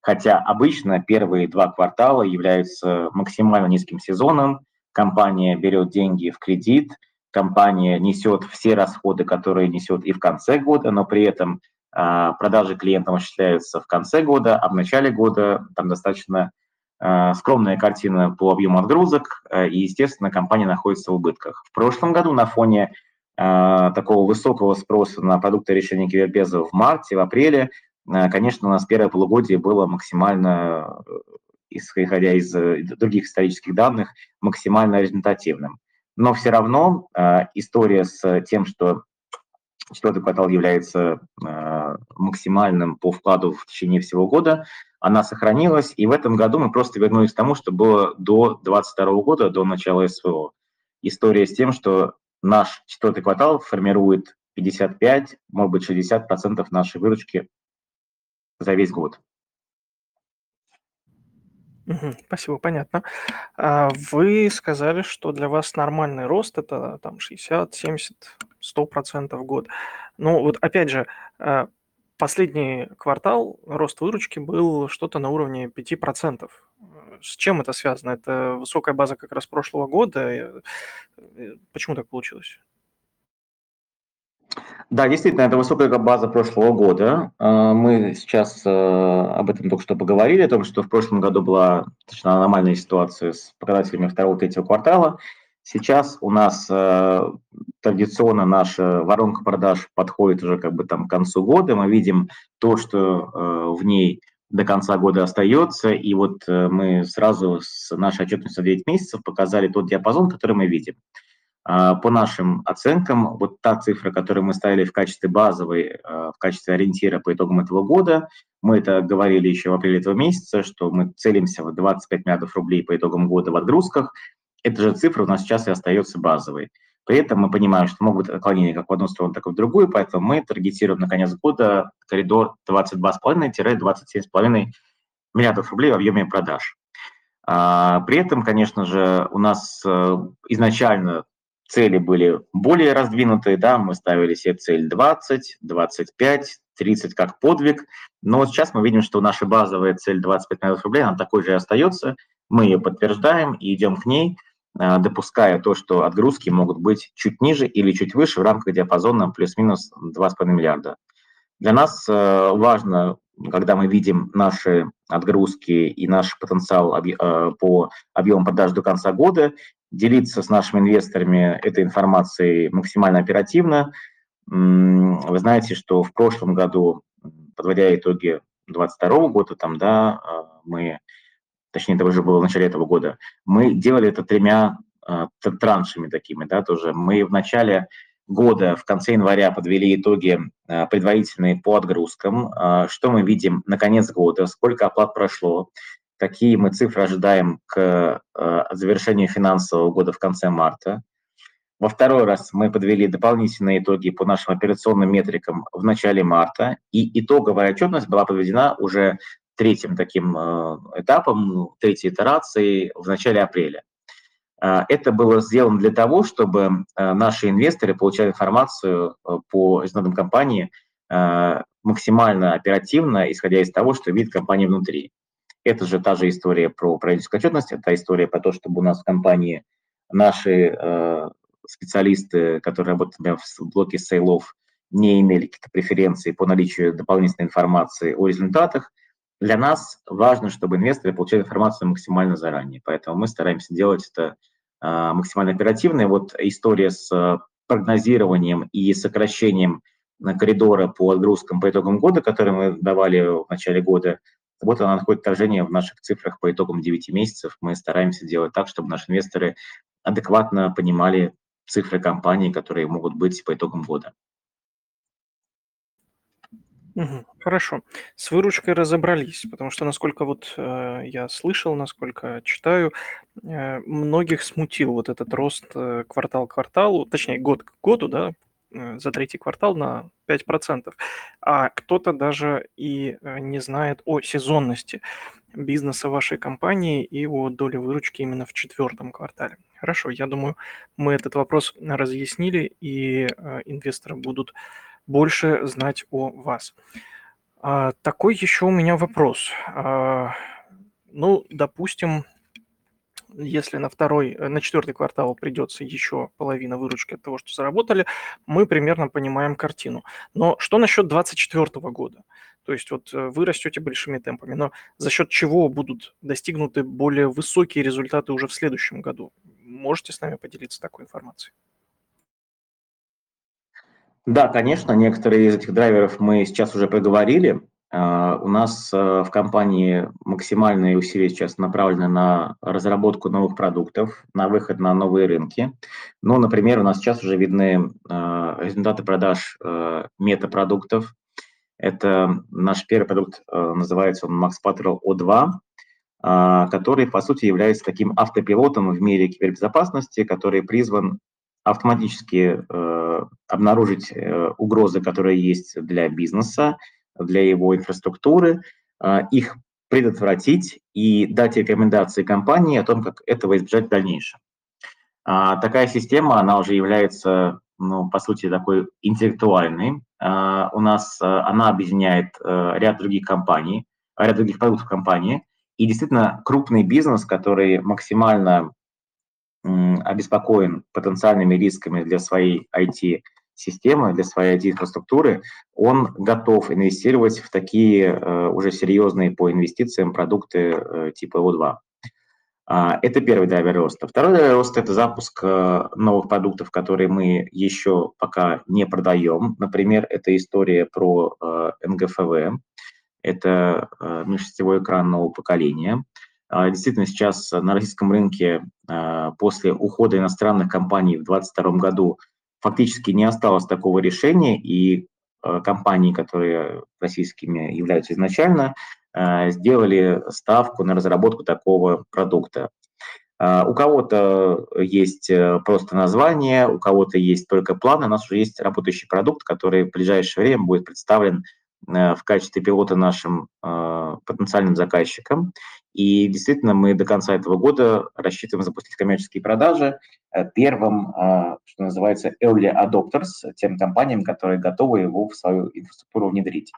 Хотя обычно первые два квартала являются максимально низким сезоном, компания берет деньги в кредит, компания несет все расходы, которые несет и в конце года, но при этом э, продажи клиентам осуществляются в конце года, а в начале года там достаточно э, скромная картина по объему отгрузок, э, и, естественно, компания находится в убытках. В прошлом году на фоне э, такого высокого спроса на продукты решения кибербеза в марте, в апреле, э, конечно, у нас первое полугодие было максимально исходя из э, других исторических данных, максимально результативным. Но все равно э, история с тем, что четвертый квартал является э, максимальным по вкладу в течение всего года, она сохранилась, и в этом году мы просто вернулись к тому, что было до 2022 года, до начала СВО. История с тем, что наш четвертый квартал формирует 55, может быть, 60% нашей выручки за весь год. Спасибо, понятно. А, вы сказали, что для вас нормальный рост- это там 60, 70, 100 в год. Ну, вот опять же, а, последний квартал рост выручки был что-то на уровне 5 С чем это связано? Это высокая база как раз прошлого года? Э, почему так получилось? Да, действительно, это высокая база прошлого года. А, мы сейчас э, об этом только что поговорили, о том, что в прошлом году была достаточно аномальная ситуация с показателями второго-третьего квартала. Сейчас у нас э, традиционно наша воронка продаж подходит уже как бы там к концу года. Мы видим то, что э, в ней до конца года остается. И вот мы сразу с нашей отчетностью за 9 месяцев показали тот диапазон, который мы видим. А, по нашим оценкам, вот та цифра, которую мы ставили в качестве базовой, в качестве ориентира по итогам этого года, мы это говорили еще в апреле этого месяца, что мы целимся в 25 миллиардов рублей по итогам года в отгрузках. Эта же цифра у нас сейчас и остается базовой. При этом мы понимаем, что могут быть отклонения как в одну сторону, так и в другую, поэтому мы таргетируем на конец года коридор 22,5-27,5 миллиардов рублей в объеме продаж. А, при этом, конечно же, у нас э, изначально цели были более раздвинутые, да, мы ставили себе цель 20, 25, 30 как подвиг, но сейчас мы видим, что наша базовая цель 25 миллионов рублей, она такой же и остается, мы ее подтверждаем и идем к ней – Э, допуская то, что отгрузки могут быть чуть ниже или чуть выше в рамках диапазона плюс-минус 2,5 миллиарда. Для нас э, важно, когда мы видим наши отгрузки и наш потенциал э, по объему продаж до конца года, делиться с нашими инвесторами этой информацией максимально оперативно. Вы знаете, что в прошлом году, подводя итоги 2022 года, там, да, мы точнее, это уже было в начале этого года, мы делали это тремя э, траншами такими, да, тоже. Мы в начале года, в конце января подвели итоги э, предварительные по отгрузкам, что мы видим на конец года, сколько оплат прошло, какие мы цифры ожидаем к э, завершению финансового года в конце марта. Во второй раз мы подвели дополнительные итоги по нашим операционным метрикам в начале марта, и итоговая отчетность была подведена уже третьим таким э, этапом, третьей итерацией в начале апреля. Э, это было сделано для того, чтобы наши инвесторы получали информацию по результатам компании максимально оперативно, исходя из того, что видит компания внутри. Это же та же история про правительскую отчетность, это история про то, чтобы у нас в компании наши специалисты, которые работают например, в блоке сейлов, не имели какие-то преференции по наличию дополнительной информации о результатах, для нас важно, чтобы инвесторы получали информацию максимально заранее, поэтому мы стараемся делать это а, максимально оперативно. И вот история с а, прогнозированием и сокращением коридора по отгрузкам по итогам года, которые мы давали в начале года, вот она находит отражение в наших цифрах по итогам 9 месяцев. Мы стараемся делать так, чтобы наши инвесторы адекватно понимали цифры компании, которые могут быть по итогам года. Хорошо. С выручкой разобрались, потому что, насколько вот э, я слышал, насколько читаю, э, многих смутил вот этот рост э, квартал к кварталу, точнее год к году, да, за третий квартал на 5%, а кто-то даже и э, не знает о сезонности бизнеса вашей компании и о доле выручки именно в четвертом квартале. Хорошо, я думаю, мы этот вопрос разъяснили, и э, инвесторы будут больше знать о вас. А, такой еще у меня вопрос. А, ну, допустим, если на второй, э, на четвертый квартал придется еще половина выручки от того, что заработали, мы примерно понимаем картину. Но что насчет 2024 года? То есть вот э, вы растете большими темпами, но за счет чего будут достигнуты более высокие результаты уже в следующем году? Можете с нами поделиться такой информацией? Да, конечно, некоторые из этих драйверов мы сейчас уже проговорили. А, у нас э, в компании максимальные усилия сейчас направлены на разработку новых продуктов, на выход на новые рынки. Ну, например, у нас сейчас уже видны а, результаты продаж метапродуктов. Это наш первый продукт, называется он Max Patrol O2, а, который, по сути, является таким автопилотом в мире кибербезопасности, который призван автоматически обнаружить э, угрозы, которые есть для бизнеса, для его инфраструктуры, э, их предотвратить и дать рекомендации компании о том, как этого избежать в дальнейшем. А, такая система, она уже является, ну, по сути, такой интеллектуальной. А, у нас а, она объединяет а, ряд других компаний, ряд других продуктов компании, и действительно крупный бизнес, который максимально обеспокоен потенциальными рисками для своей IT-системы, для своей IT-инфраструктуры, он готов инвестировать в такие э, уже серьезные по инвестициям продукты э, типа O2. А, это первый драйвер роста. Второй драйвер роста – это запуск э, новых продуктов, которые мы еще пока не продаем. Например, это история про НГФВ, это межсетевой экран нового поколения – А, действительно, сейчас на российском рынке после ухода иностранных компаний в 2022 году фактически не осталось такого решения, и а, компании, которые российскими являются изначально, сделали ставку на разработку такого продукта. У кого-то есть э, просто название, у кого-то есть только план, у нас уже есть работающий продукт, который в ближайшее время будет представлен Э, в качестве пилота нашим э, потенциальным заказчикам. И действительно, мы до конца этого года рассчитываем запустить коммерческие продажи э, первым, что называется, early adopters, тем компаниям, которые готовы его в свою инфраструктуру внедрить.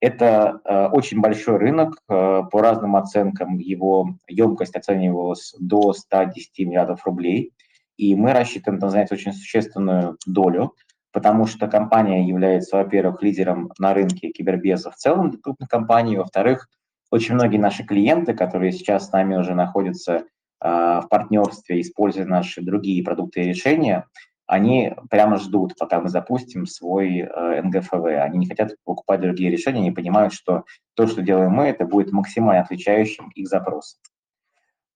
Это очень большой рынок, по разным оценкам его емкость оценивалась до 110 миллиардов рублей, и мы рассчитываем там занять очень существенную долю – потому что компания является, во-первых, лидером на рынке кибербеза в целом, крупных компаний, во-вторых, очень многие наши клиенты, которые сейчас с нами уже находятся э, в партнерстве, используя наши другие продукты и решения, они прямо ждут, пока мы запустим свой э, НГФВ. Они не хотят покупать другие решения, они понимают, что то, что делаем мы, это будет максимально отвечающим их запросам.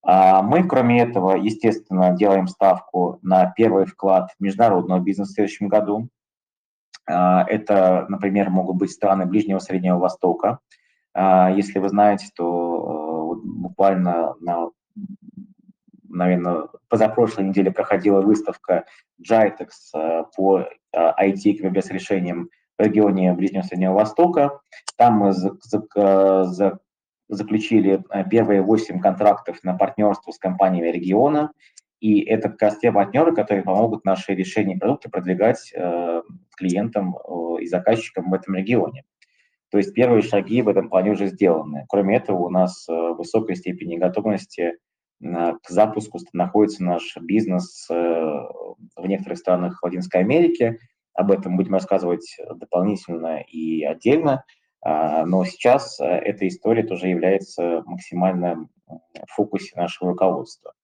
А мы, кроме этого, естественно, делаем ставку на первый вклад международного бизнеса в следующем году. А, это, например, могут быть страны Ближнего и Среднего Востока. А, если вы знаете, то э, буквально на наверное, позапрошлой неделе проходила выставка Jitex э, по IT и решениям в регионе Ближнего Среднего Востока. Там мы заключили э, первые 8 контрактов на партнерство с компаниями региона, и это как раз те партнеры, которые помогут наши решения и продукты продвигать э, клиентам э, и заказчикам в этом регионе. То есть первые шаги в этом плане уже сделаны. Кроме этого, у нас э, высокой степени готовности э, к запуску находится наш бизнес в некоторых странах Латинской Америки. Об этом будем рассказывать дополнительно и отдельно. А, но сейчас э, эта история тоже является максимально в фокусе нашего руководства.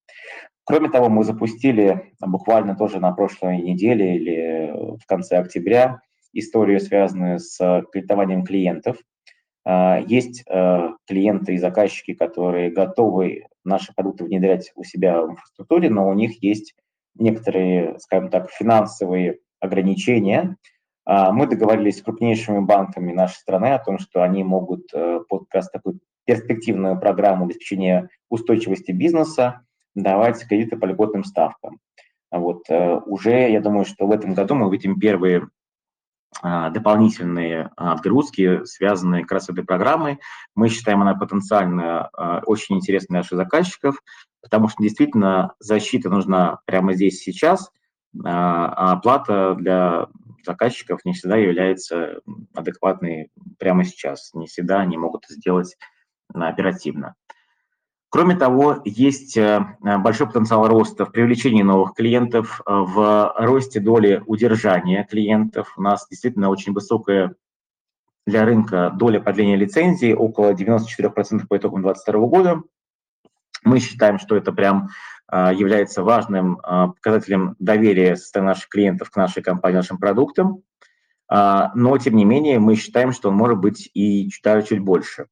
Кроме того, мы запустили буквально тоже на прошлой неделе или в конце октября историю, связанную с кредитованием клиентов. А, есть э, клиенты и заказчики, которые готовы наши продукты внедрять у себя в инфраструктуре, но у них есть некоторые, скажем так, финансовые ограничения, мы договорились с крупнейшими банками нашей страны о том, что они могут э, под как раз такую перспективную программу обеспечения устойчивости бизнеса давать кредиты по льготным ставкам. Вот. Э, уже, я думаю, что в этом году мы увидим первые а, дополнительные отгрузки, связанные как раз с этой программой. Мы считаем она потенциально а, очень интересной для наших заказчиков, потому что действительно защита нужна прямо здесь сейчас, а оплата для заказчиков не всегда является адекватной прямо сейчас. Не всегда они могут сделать оперативно. Кроме того, есть э, большой потенциал роста в привлечении новых клиентов, э, в росте доли удержания клиентов. У нас действительно очень высокая для рынка доля продления лицензии, около 94% по итогам 2022 года. Мы считаем, что это прям а, является важным а, показателем доверия со стороны наших клиентов к нашей компании, нашим продуктам. А, но, тем не менее, мы считаем, что он может быть и чуть, чуть больше.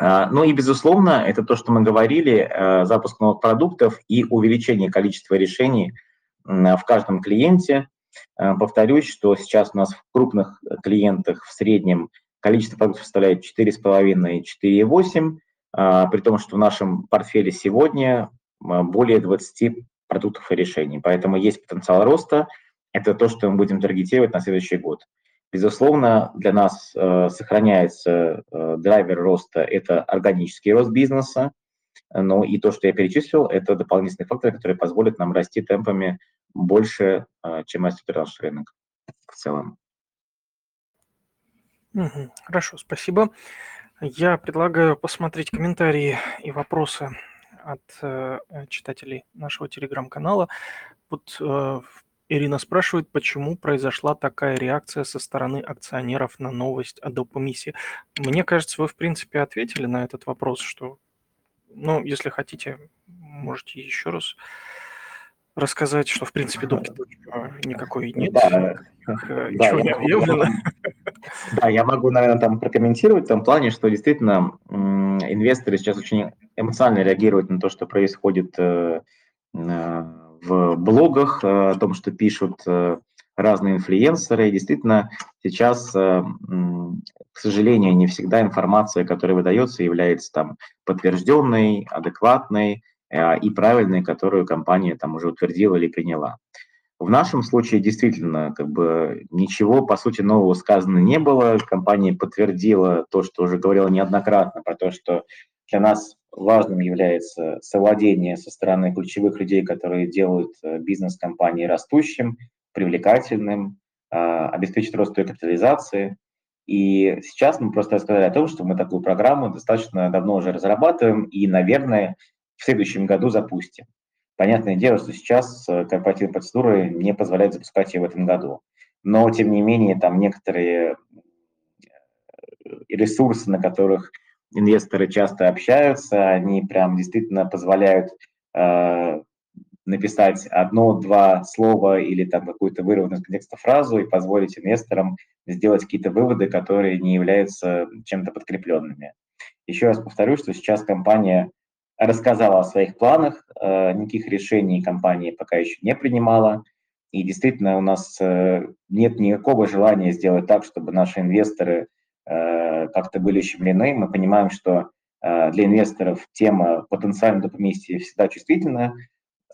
Ну и, безусловно, это то, что мы говорили, запуск новых продуктов и увеличение количества решений в каждом клиенте. Повторюсь, что сейчас у нас в крупных клиентах в среднем количество продуктов составляет 4,5 и 4,8, при том, что в нашем портфеле сегодня более 20 продуктов и решений. Поэтому есть потенциал роста. Это то, что мы будем таргетировать на следующий год. Безусловно, для нас э, сохраняется э, драйвер роста – это органический рост бизнеса, но и то, что я перечислил, это дополнительные факторы, которые позволят нам расти темпами больше, э, чем растет наш рынок в целом. Хорошо, спасибо. Я предлагаю посмотреть комментарии и вопросы от э, читателей нашего телеграм-канала. Вот э, Ирина спрашивает, почему произошла такая реакция со стороны акционеров на новость о допомиссии. Мне кажется, вы, в принципе, ответили на этот вопрос, что, ну, если хотите, можете еще раз рассказать, что, в принципе, допки *laughs* никакой нет, да, э, ничего да, не *laughs* объявлено. Да, я могу, наверное, там прокомментировать в том плане, что действительно инвесторы сейчас очень эмоционально реагировать на то, что происходит в блогах, о том, что пишут разные инфлюенсеры. И действительно, сейчас, к сожалению, не всегда информация, которая выдается, является там подтвержденной, адекватной и правильной, которую компания там уже утвердила или приняла. В нашем случае действительно как бы ничего, по сути, нового сказано не было. Компания подтвердила то, что уже говорила неоднократно, про то, что для нас важным является совладение со стороны ключевых людей, которые делают э, бизнес компании растущим, привлекательным, а, обеспечить рост ее капитализации. И сейчас мы просто рассказали о том, что мы такую программу достаточно давно уже разрабатываем и, наверное, в следующем году запустим. Понятное дело, что сейчас э, корпоративные процедуры не позволяют запускать ее в этом году. Но, тем не менее, там некоторые э, ресурсы, на которых инвесторы часто общаются, они прям действительно позволяют э, написать одно-два слова или там какую-то вырванную из контекста фразу и позволить инвесторам сделать какие-то выводы, которые не являются чем-то подкрепленными. Еще раз повторю, что сейчас компания рассказала о своих планах, э, никаких решений компания пока еще не принимала, и действительно у нас э, нет никакого желания сделать так, чтобы наши инвесторы э, как-то были ущемлены. Мы понимаем, что для инвесторов тема потенциальной допомиссии всегда чувствительна,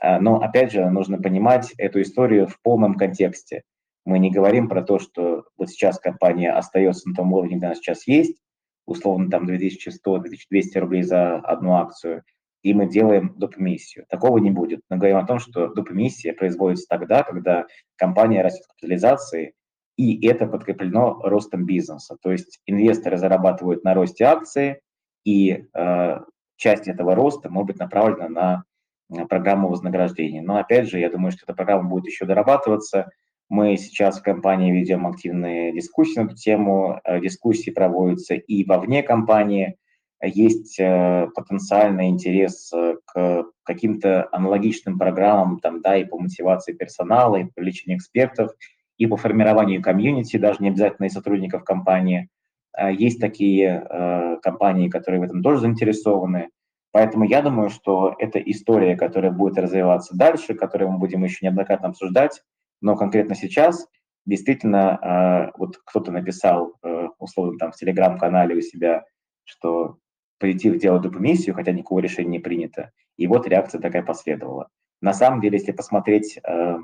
но, опять же, нужно понимать эту историю в полном контексте. Мы не говорим про то, что вот сейчас компания остается на том уровне, где она сейчас есть, условно там 2100-2200 рублей за одну акцию, и мы делаем допомиссию. Такого не будет. Мы говорим о том, что допомиссия производится тогда, когда компания растет капитализации, и это подкреплено ростом бизнеса. То есть инвесторы зарабатывают на росте акции, и э, часть этого роста может быть направлена на, на программу вознаграждения. Но опять же, я думаю, что эта программа будет еще дорабатываться. Мы сейчас в компании ведем активные дискуссии на эту тему. Э, дискуссии проводятся и вовне компании – есть э, потенциальный интерес э, к каким-то аналогичным программам, там, да, и по мотивации персонала, и по привлечению экспертов, и по формированию комьюнити, даже не обязательно и сотрудников компании. А есть такие э, компании, которые в этом тоже заинтересованы. Поэтому я думаю, что это история, которая будет развиваться дальше, которую мы будем еще неоднократно обсуждать, но конкретно сейчас действительно вот кто-то написал, условно, там в телеграм-канале у себя, что позитив делать допомиссию, хотя никакого решения не принято. И вот реакция такая последовала. На самом деле, если посмотреть э,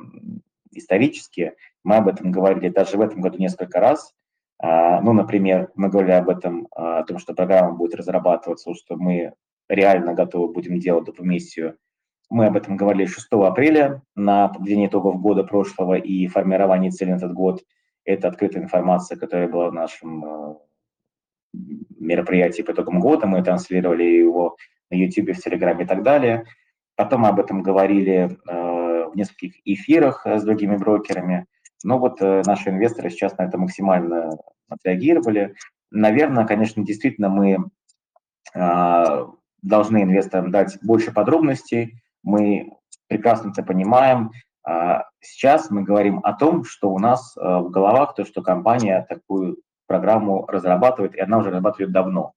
исторически, мы об этом говорили даже в этом году несколько раз. Э, ну, например, мы говорили об этом, э, о том, что программа будет разрабатываться, что мы реально готовы будем делать допомиссию. Мы об этом говорили 6 апреля на подведении итогов года прошлого и формировании цели на этот год. Это открытая информация, которая была в нашем э, мероприятий по итогам года, мы транслировали его на YouTube, в Телеграме и так далее. Потом мы об этом говорили э, в нескольких эфирах э, с другими брокерами. Но вот э, наши инвесторы сейчас на это максимально отреагировали. Наверное, конечно, действительно мы э, должны инвесторам дать больше подробностей. Мы прекрасно это понимаем. Э, сейчас мы говорим о том, что у нас э, в головах, то, что компания такую программу разрабатывает, и она уже разрабатывает давно.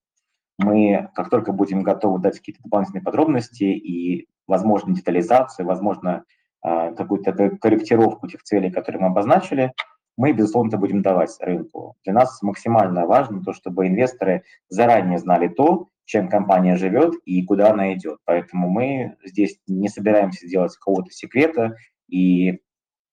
Мы, как только будем готовы дать какие-то дополнительные подробности и, возможно, детализацию, возможно, а, какую-то корректировку тех целей, которые мы обозначили, мы, безусловно, это будем давать рынку. Для нас максимально важно то, чтобы инвесторы заранее знали то, чем компания живет и куда она идет. Поэтому мы здесь не собираемся делать какого-то секрета и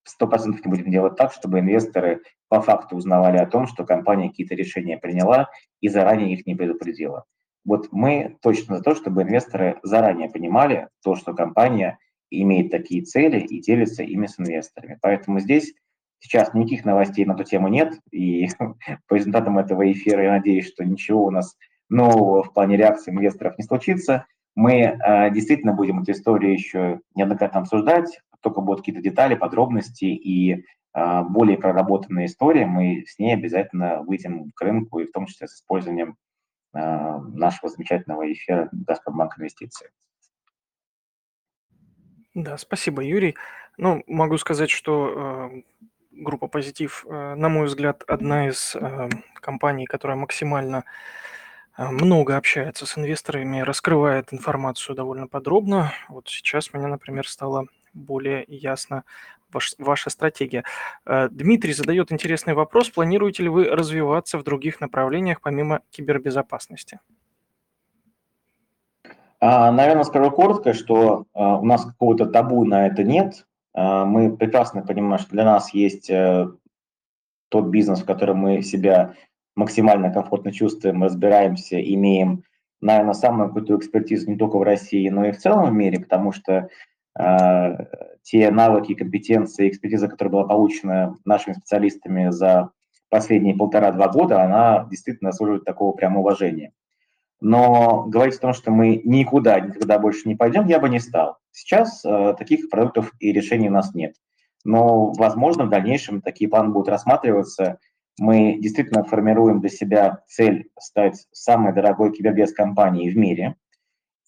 сто процентов не будем делать так, чтобы инвесторы по факту узнавали о том, что компания какие-то решения приняла и заранее их не предупредила. Вот мы точно за то, чтобы инвесторы заранее понимали то, что компания имеет такие цели и делится ими с инвесторами. Поэтому здесь сейчас никаких новостей на эту тему нет, и *laughs* по результатам этого эфира я надеюсь, что ничего у нас нового в плане реакции инвесторов не случится. Мы э, действительно будем эту историю еще неоднократно обсуждать, только будут какие-то детали, подробности и э, более проработанная история, мы с ней обязательно выйдем к рынку, и в том числе с использованием э, нашего замечательного эфира «Газпромбанк Инвестиции». Да, спасибо, Юрий. Ну, могу сказать, что э, группа «Позитив», э, на мой взгляд, одна из э, компаний, которая максимально а, много общается с инвесторами, раскрывает информацию довольно подробно. Вот сейчас мне, например, стало более ясно ваш, ваша стратегия. Э, Дмитрий задает интересный вопрос. Планируете ли вы развиваться в других направлениях помимо кибербезопасности? А, наверное, скажу коротко, что а, у нас какого-то табу на это нет. А, мы прекрасно понимаем, что для нас есть э, тот бизнес, в котором мы себя максимально комфортно чувствуем, разбираемся, имеем, наверное, самую крутую экспертизу не только в России, но и в целом в мире, потому что э, те навыки, компетенции, экспертиза, которая была получена нашими специалистами за последние полтора-два года, она действительно заслуживает такого прямо уважения. Но говорить о том, что мы никуда, никогда больше не пойдем, я бы не стал. Сейчас э, таких продуктов и решений у нас нет. Но, возможно, в дальнейшем такие планы будут рассматриваться – мы действительно формируем для себя цель стать самой дорогой кибербез-компанией в мире.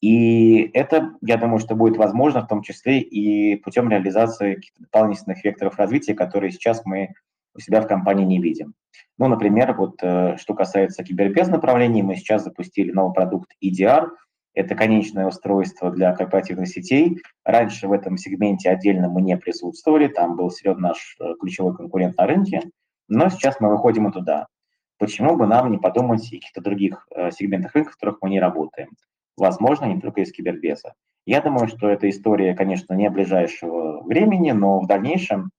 И это, я думаю, что будет возможно в том числе и путем реализации дополнительных векторов развития, которые сейчас мы у себя в компании не видим. Ну, например, вот э, что касается кибербез направлений, мы сейчас запустили новый продукт EDR. Это конечное устройство для корпоративных сетей. Раньше в этом сегменте отдельно мы не присутствовали, там был серьезно наш э, ключевой конкурент на рынке – но сейчас мы выходим и туда. Почему бы нам не подумать о каких-то других э, сегментах рынка, в которых мы не работаем? Возможно, не только из кибербеза. Я думаю, что эта история, конечно, не ближайшего времени, но в дальнейшем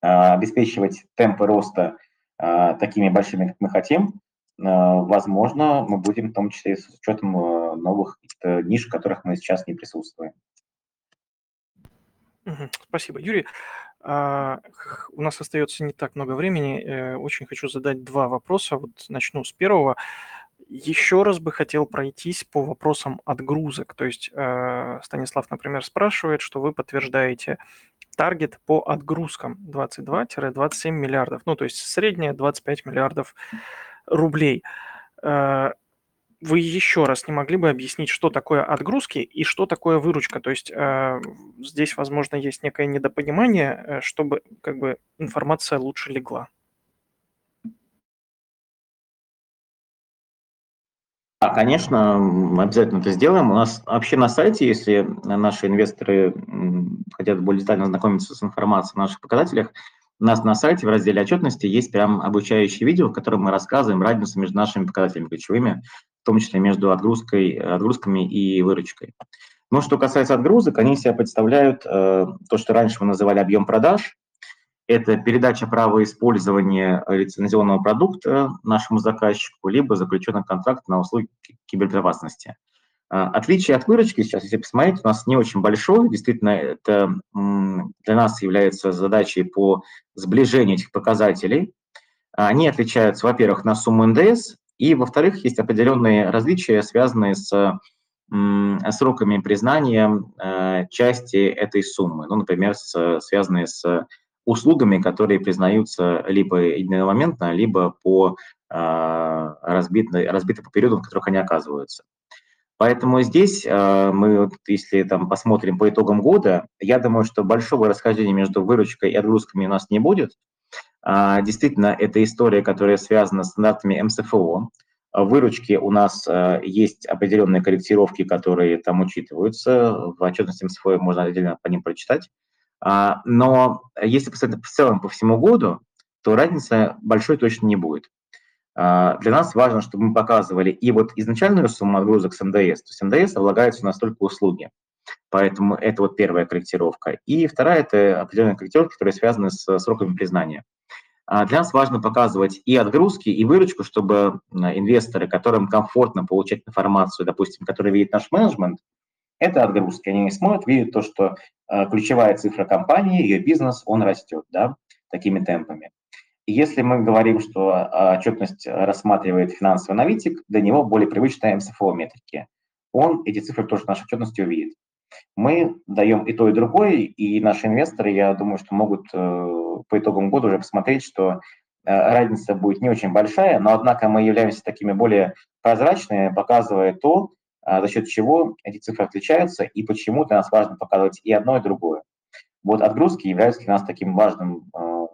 э, обеспечивать темпы роста э, такими большими, как мы хотим, э, возможно, мы будем в том числе с учетом э, новых ниш, в которых мы сейчас не присутствуем. Спасибо, Юрий. А, у нас остается не так много времени. Э, очень хочу задать два вопроса. Вот начну с первого. Еще раз бы хотел пройтись по вопросам отгрузок. То есть э, Станислав, например, спрашивает, что вы подтверждаете таргет по отгрузкам 22-27 миллиардов. Ну, то есть средняя 25 миллиардов рублей. Э, вы еще раз не могли бы объяснить, что такое отгрузки и что такое выручка? То есть э, здесь, возможно, есть некое недопонимание, э, чтобы как бы информация лучше легла. Да, конечно, обязательно это сделаем. У нас вообще на сайте, если наши инвесторы хотят более детально ознакомиться с информацией о наших показателях, у нас на сайте в разделе отчетности есть прям обучающее видео, в котором мы рассказываем разницу между нашими показателями ключевыми, в том числе между отгрузкой, отгрузками и выручкой. Но что касается отгрузок, они себя представляют э, то, что раньше мы называли объем продаж. Это передача права использования лицензионного продукта нашему заказчику, либо заключенный контракт на услуги кибербезопасности. А, отличие от выручки сейчас, если посмотреть, у нас не очень большое. Действительно, это для нас является задачей по сближению этих показателей. Они отличаются, во-первых, на сумму НДС, и, во-вторых, есть определенные различия, связанные с сроками признания э, части этой суммы. Ну, например, с, связанные с услугами, которые признаются либо единомоментно, либо по э, разбиты, разбиты по периодам, в которых они оказываются. Поэтому здесь э, мы, вот, если там посмотрим по итогам года, я думаю, что большого расхождения между выручкой и отгрузками у нас не будет. А, действительно, это история, которая связана с стандартами МСФО. В выручке у нас э, есть определенные корректировки, которые там учитываются. В отчетности МСФО можно отдельно по ним прочитать. А, но если посмотреть в целом по всему году, то разницы большой точно не будет. А, для нас важно, чтобы мы показывали и вот изначальную сумму отгрузок с НДС, то есть НДС облагается на столько услуги. Поэтому это вот первая корректировка. И вторая – это определенная корректировка, которая связана с сроками признания. А, для нас важно показывать и отгрузки, и выручку, чтобы инвесторы, которым комфортно получать информацию, допустим, которые видят наш менеджмент, это отгрузки. Они не смотрят, видят то, что ключевая цифра компании, ее бизнес, он растет да, такими темпами. Если мы говорим, что а, отчетность рассматривает финансовый аналитик, для него более привычная МСФО-метрики. Он эти цифры тоже в нашей отчетности увидит. Мы даем и то, и другое, и наши инвесторы, я думаю, что могут э, по итогам года уже посмотреть, что э, разница будет не очень большая, но однако мы являемся такими более прозрачными, показывая то, за счет чего эти цифры отличаются и почему для нас важно показывать и одно, и другое. Вот отгрузки являются для нас таким важным э,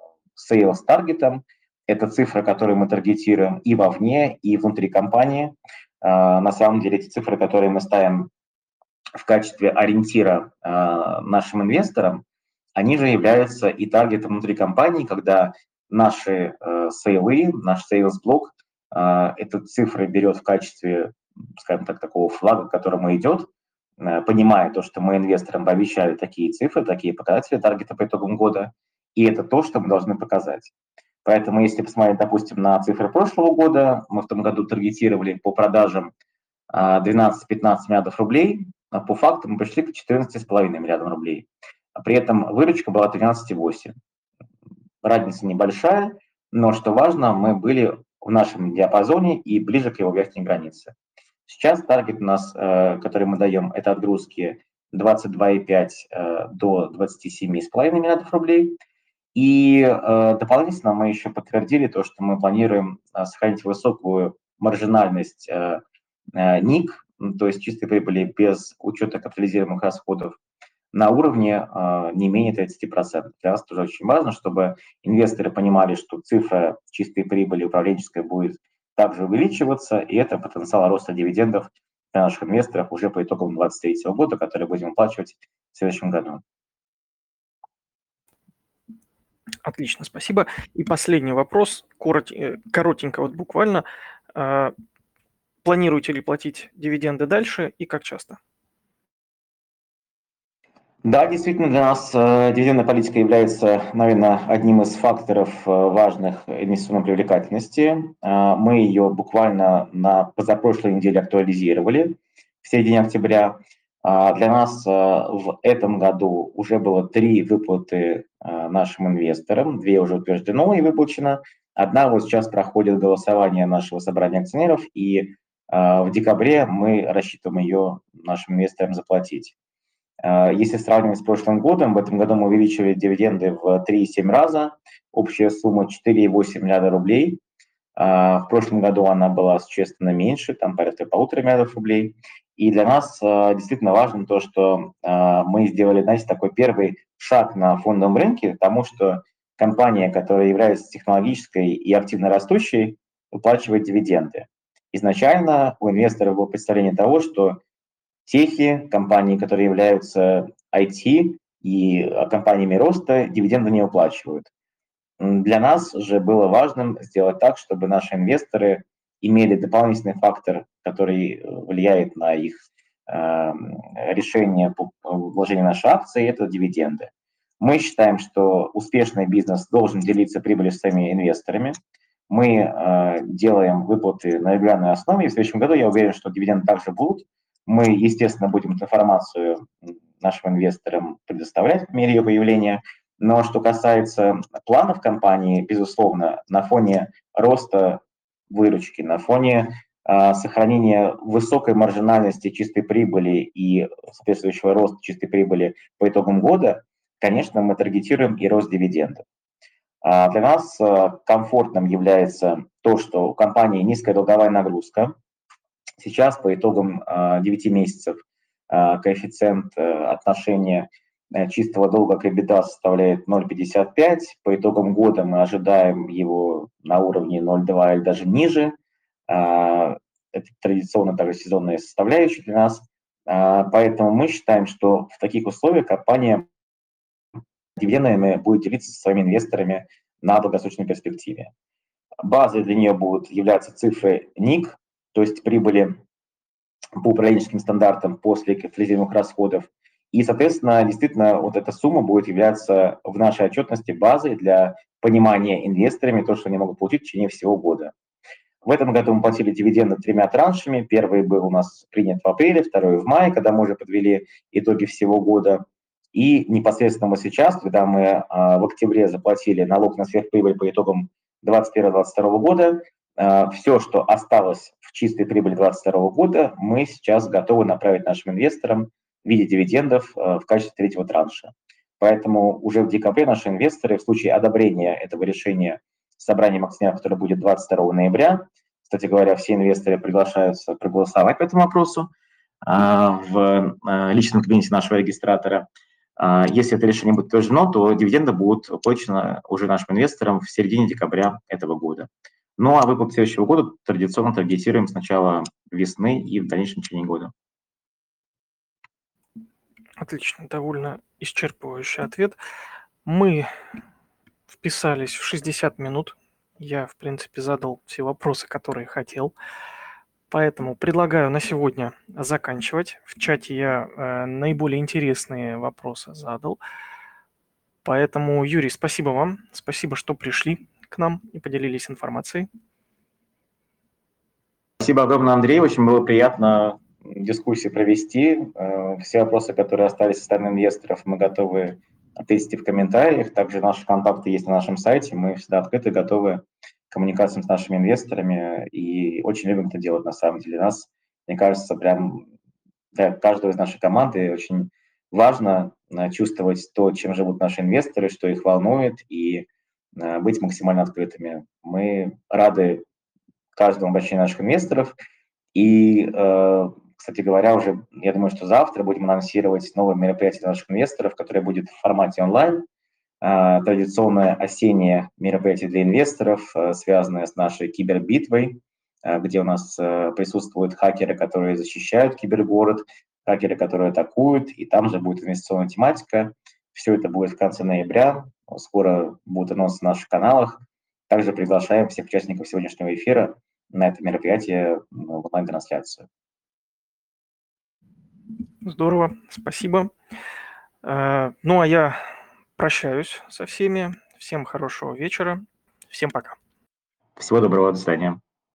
sales таргетом, это цифры, которые мы таргетируем и вовне, и внутри компании. На самом деле эти цифры, которые мы ставим в качестве ориентира нашим инвесторам, они же являются и таргетом внутри компании, когда наши сейлы, наш sales блок эту цифры берет в качестве, скажем так, такого флага, к которому идет, понимая то, что мы инвесторам пообещали такие цифры, такие показатели таргета по итогам года, и это то, что мы должны показать. Поэтому если посмотреть, допустим, на цифры прошлого года, мы в том году таргетировали по продажам 12-15 миллиардов рублей, а по факту мы пришли к 14,5 миллиардам рублей. При этом выручка была 13,8. Разница небольшая, но что важно, мы были в нашем диапазоне и ближе к его верхней границе. Сейчас таргет у нас, э, который мы даем, это отгрузки 22,5 э, до 27,5 миллиардов рублей. И э, дополнительно мы еще подтвердили то, что мы планируем сохранить высокую маржинальность НИК, то есть чистой прибыли без учета капитализируемых расходов, на уровне не менее 30%. Для нас тоже очень важно, чтобы инвесторы понимали, что цифра чистой прибыли управленческой будет также увеличиваться, и это потенциал роста дивидендов для наших инвесторов уже по итогам 2023 года, который будем оплачивать в следующем году. Отлично, спасибо. И последний вопрос, э, коротенько, вот буквально. А, планируете ли платить дивиденды дальше и как часто? Да, действительно, для нас э, дивидендная политика является, наверное, одним из факторов э, важных инвестиционной привлекательности. Э, мы ее буквально на позапрошлой неделе актуализировали в середине октября. Э, для нас в этом году уже было три выплаты нашим инвесторам, две уже утверждено и выплачено. Одна вот сейчас проходит голосование нашего собрания акционеров, и в декабре мы рассчитываем ее нашим инвесторам заплатить. Э, если сравнивать с прошлым годом, в этом году мы увеличили дивиденды в 3,7 раза, общая сумма 4,8 миллиарда рублей. Э, в прошлом году она была существенно меньше, там порядка полутора миллиардов рублей. И для нас э, действительно важно то, что мы сделали, знаете, такой первый шаг на фондовом рынке, потому что компания, которая является технологической и активно растущей, выплачивает дивиденды. Изначально у инвесторов было представление того, что техи, компании, которые являются IT и компаниями роста, дивиденды не уплачивают. Для нас же было важным сделать так, чтобы наши инвесторы имели дополнительный фактор, который э, влияет на их э, решение по вложению нашей акции, это дивиденды. Мы считаем, что успешный бизнес должен делиться прибылью с своими инвесторами. Мы э, делаем выплаты на регулярной основе, и в следующем году я уверен, что дивиденды также будут, мы, естественно, будем эту информацию нашим инвесторам предоставлять по мере ее появления. Но что касается планов компании, безусловно, на фоне роста выручки, на фоне э, сохранения высокой маржинальности чистой прибыли и соответствующего роста чистой прибыли по итогам года, конечно, мы таргетируем и рост дивидендов. А для нас э, комфортным является то, что у компании низкая долговая нагрузка, Сейчас по итогам 9 а, месяцев а, коэффициент э, отношения э, чистого долга к EBITDA составляет 0,55. По итогам года мы ожидаем его на уровне 0,2 или даже ниже. А, это традиционно также сезонная составляющая для нас. Поэтому мы считаем, что в таких условиях компания дивидендами будет делиться со своими инвесторами на долгосрочной перспективе. Базой для нее будут являться цифры НИК, то есть прибыли по управленческим стандартам после капитализируемых расходов. И, соответственно, действительно, вот эта сумма будет являться в нашей отчетности базой для понимания инвесторами то, что они могут получить в течение всего года. В этом году мы платили дивиденды тремя траншами. Первый был у нас принят в апреле, второй в мае, когда мы уже подвели итоги всего года. И непосредственно мы сейчас, когда мы а, в октябре заплатили налог на сверхприбыль по итогам 2021-2022 года, а, все, что осталось чистой прибыли 2022 года, мы сейчас готовы направить нашим инвесторам в виде дивидендов а, в качестве третьего транша. Поэтому уже в декабре наши инвесторы в случае одобрения этого решения собранием акционеров, которое будет 22 ноября, кстати говоря, все инвесторы приглашаются проголосовать по этому вопросу а, в личном кабинете нашего регистратора, А, если это решение будет утверждено, то дивиденды будут выплачены уже нашим инвесторам в середине декабря этого года. Ну а выплат следующего года традиционно таргетируем с начала весны и в дальнейшем течение года. Отлично, довольно исчерпывающий ответ. Мы вписались в 60 минут. Я, в принципе, задал все вопросы, которые хотел. Поэтому предлагаю на сегодня заканчивать. В чате я э, наиболее интересные вопросы задал. Поэтому, Юрий, спасибо вам. Спасибо, что пришли к нам и поделились информацией. Спасибо огромное, Андрей. Очень было приятно дискуссию провести. Э, все вопросы, которые остались со стороны инвесторов, мы готовы ответить в комментариях. Также наши контакты есть на нашем сайте. Мы всегда открыты, готовы коммуникациям с нашими инвесторами и очень любим это делать на самом деле. Нас, мне кажется, прям для каждого из нашей команды очень важно э, чувствовать то, чем живут наши инвесторы, что их волнует, и быть максимально открытыми. Мы рады каждому обращению наших инвесторов. И, э, кстати говоря, уже, я думаю, что завтра будем анонсировать новое мероприятие для наших инвесторов, которое будет в формате онлайн. А, традиционное осеннее мероприятие для инвесторов, э, связанное с нашей кибербитвой, э, где у нас э, присутствуют хакеры, которые защищают кибергород, хакеры, которые атакуют, и там же будет инвестиционная тематика. Все это будет в конце ноября, скоро будут анонсы на наших каналах. Также приглашаем всех участников сегодняшнего эфира на это мероприятие в онлайн-трансляцию. Здорово, спасибо. Ну, а я прощаюсь со всеми. Всем хорошего вечера. Всем пока. Всего доброго, до свидания.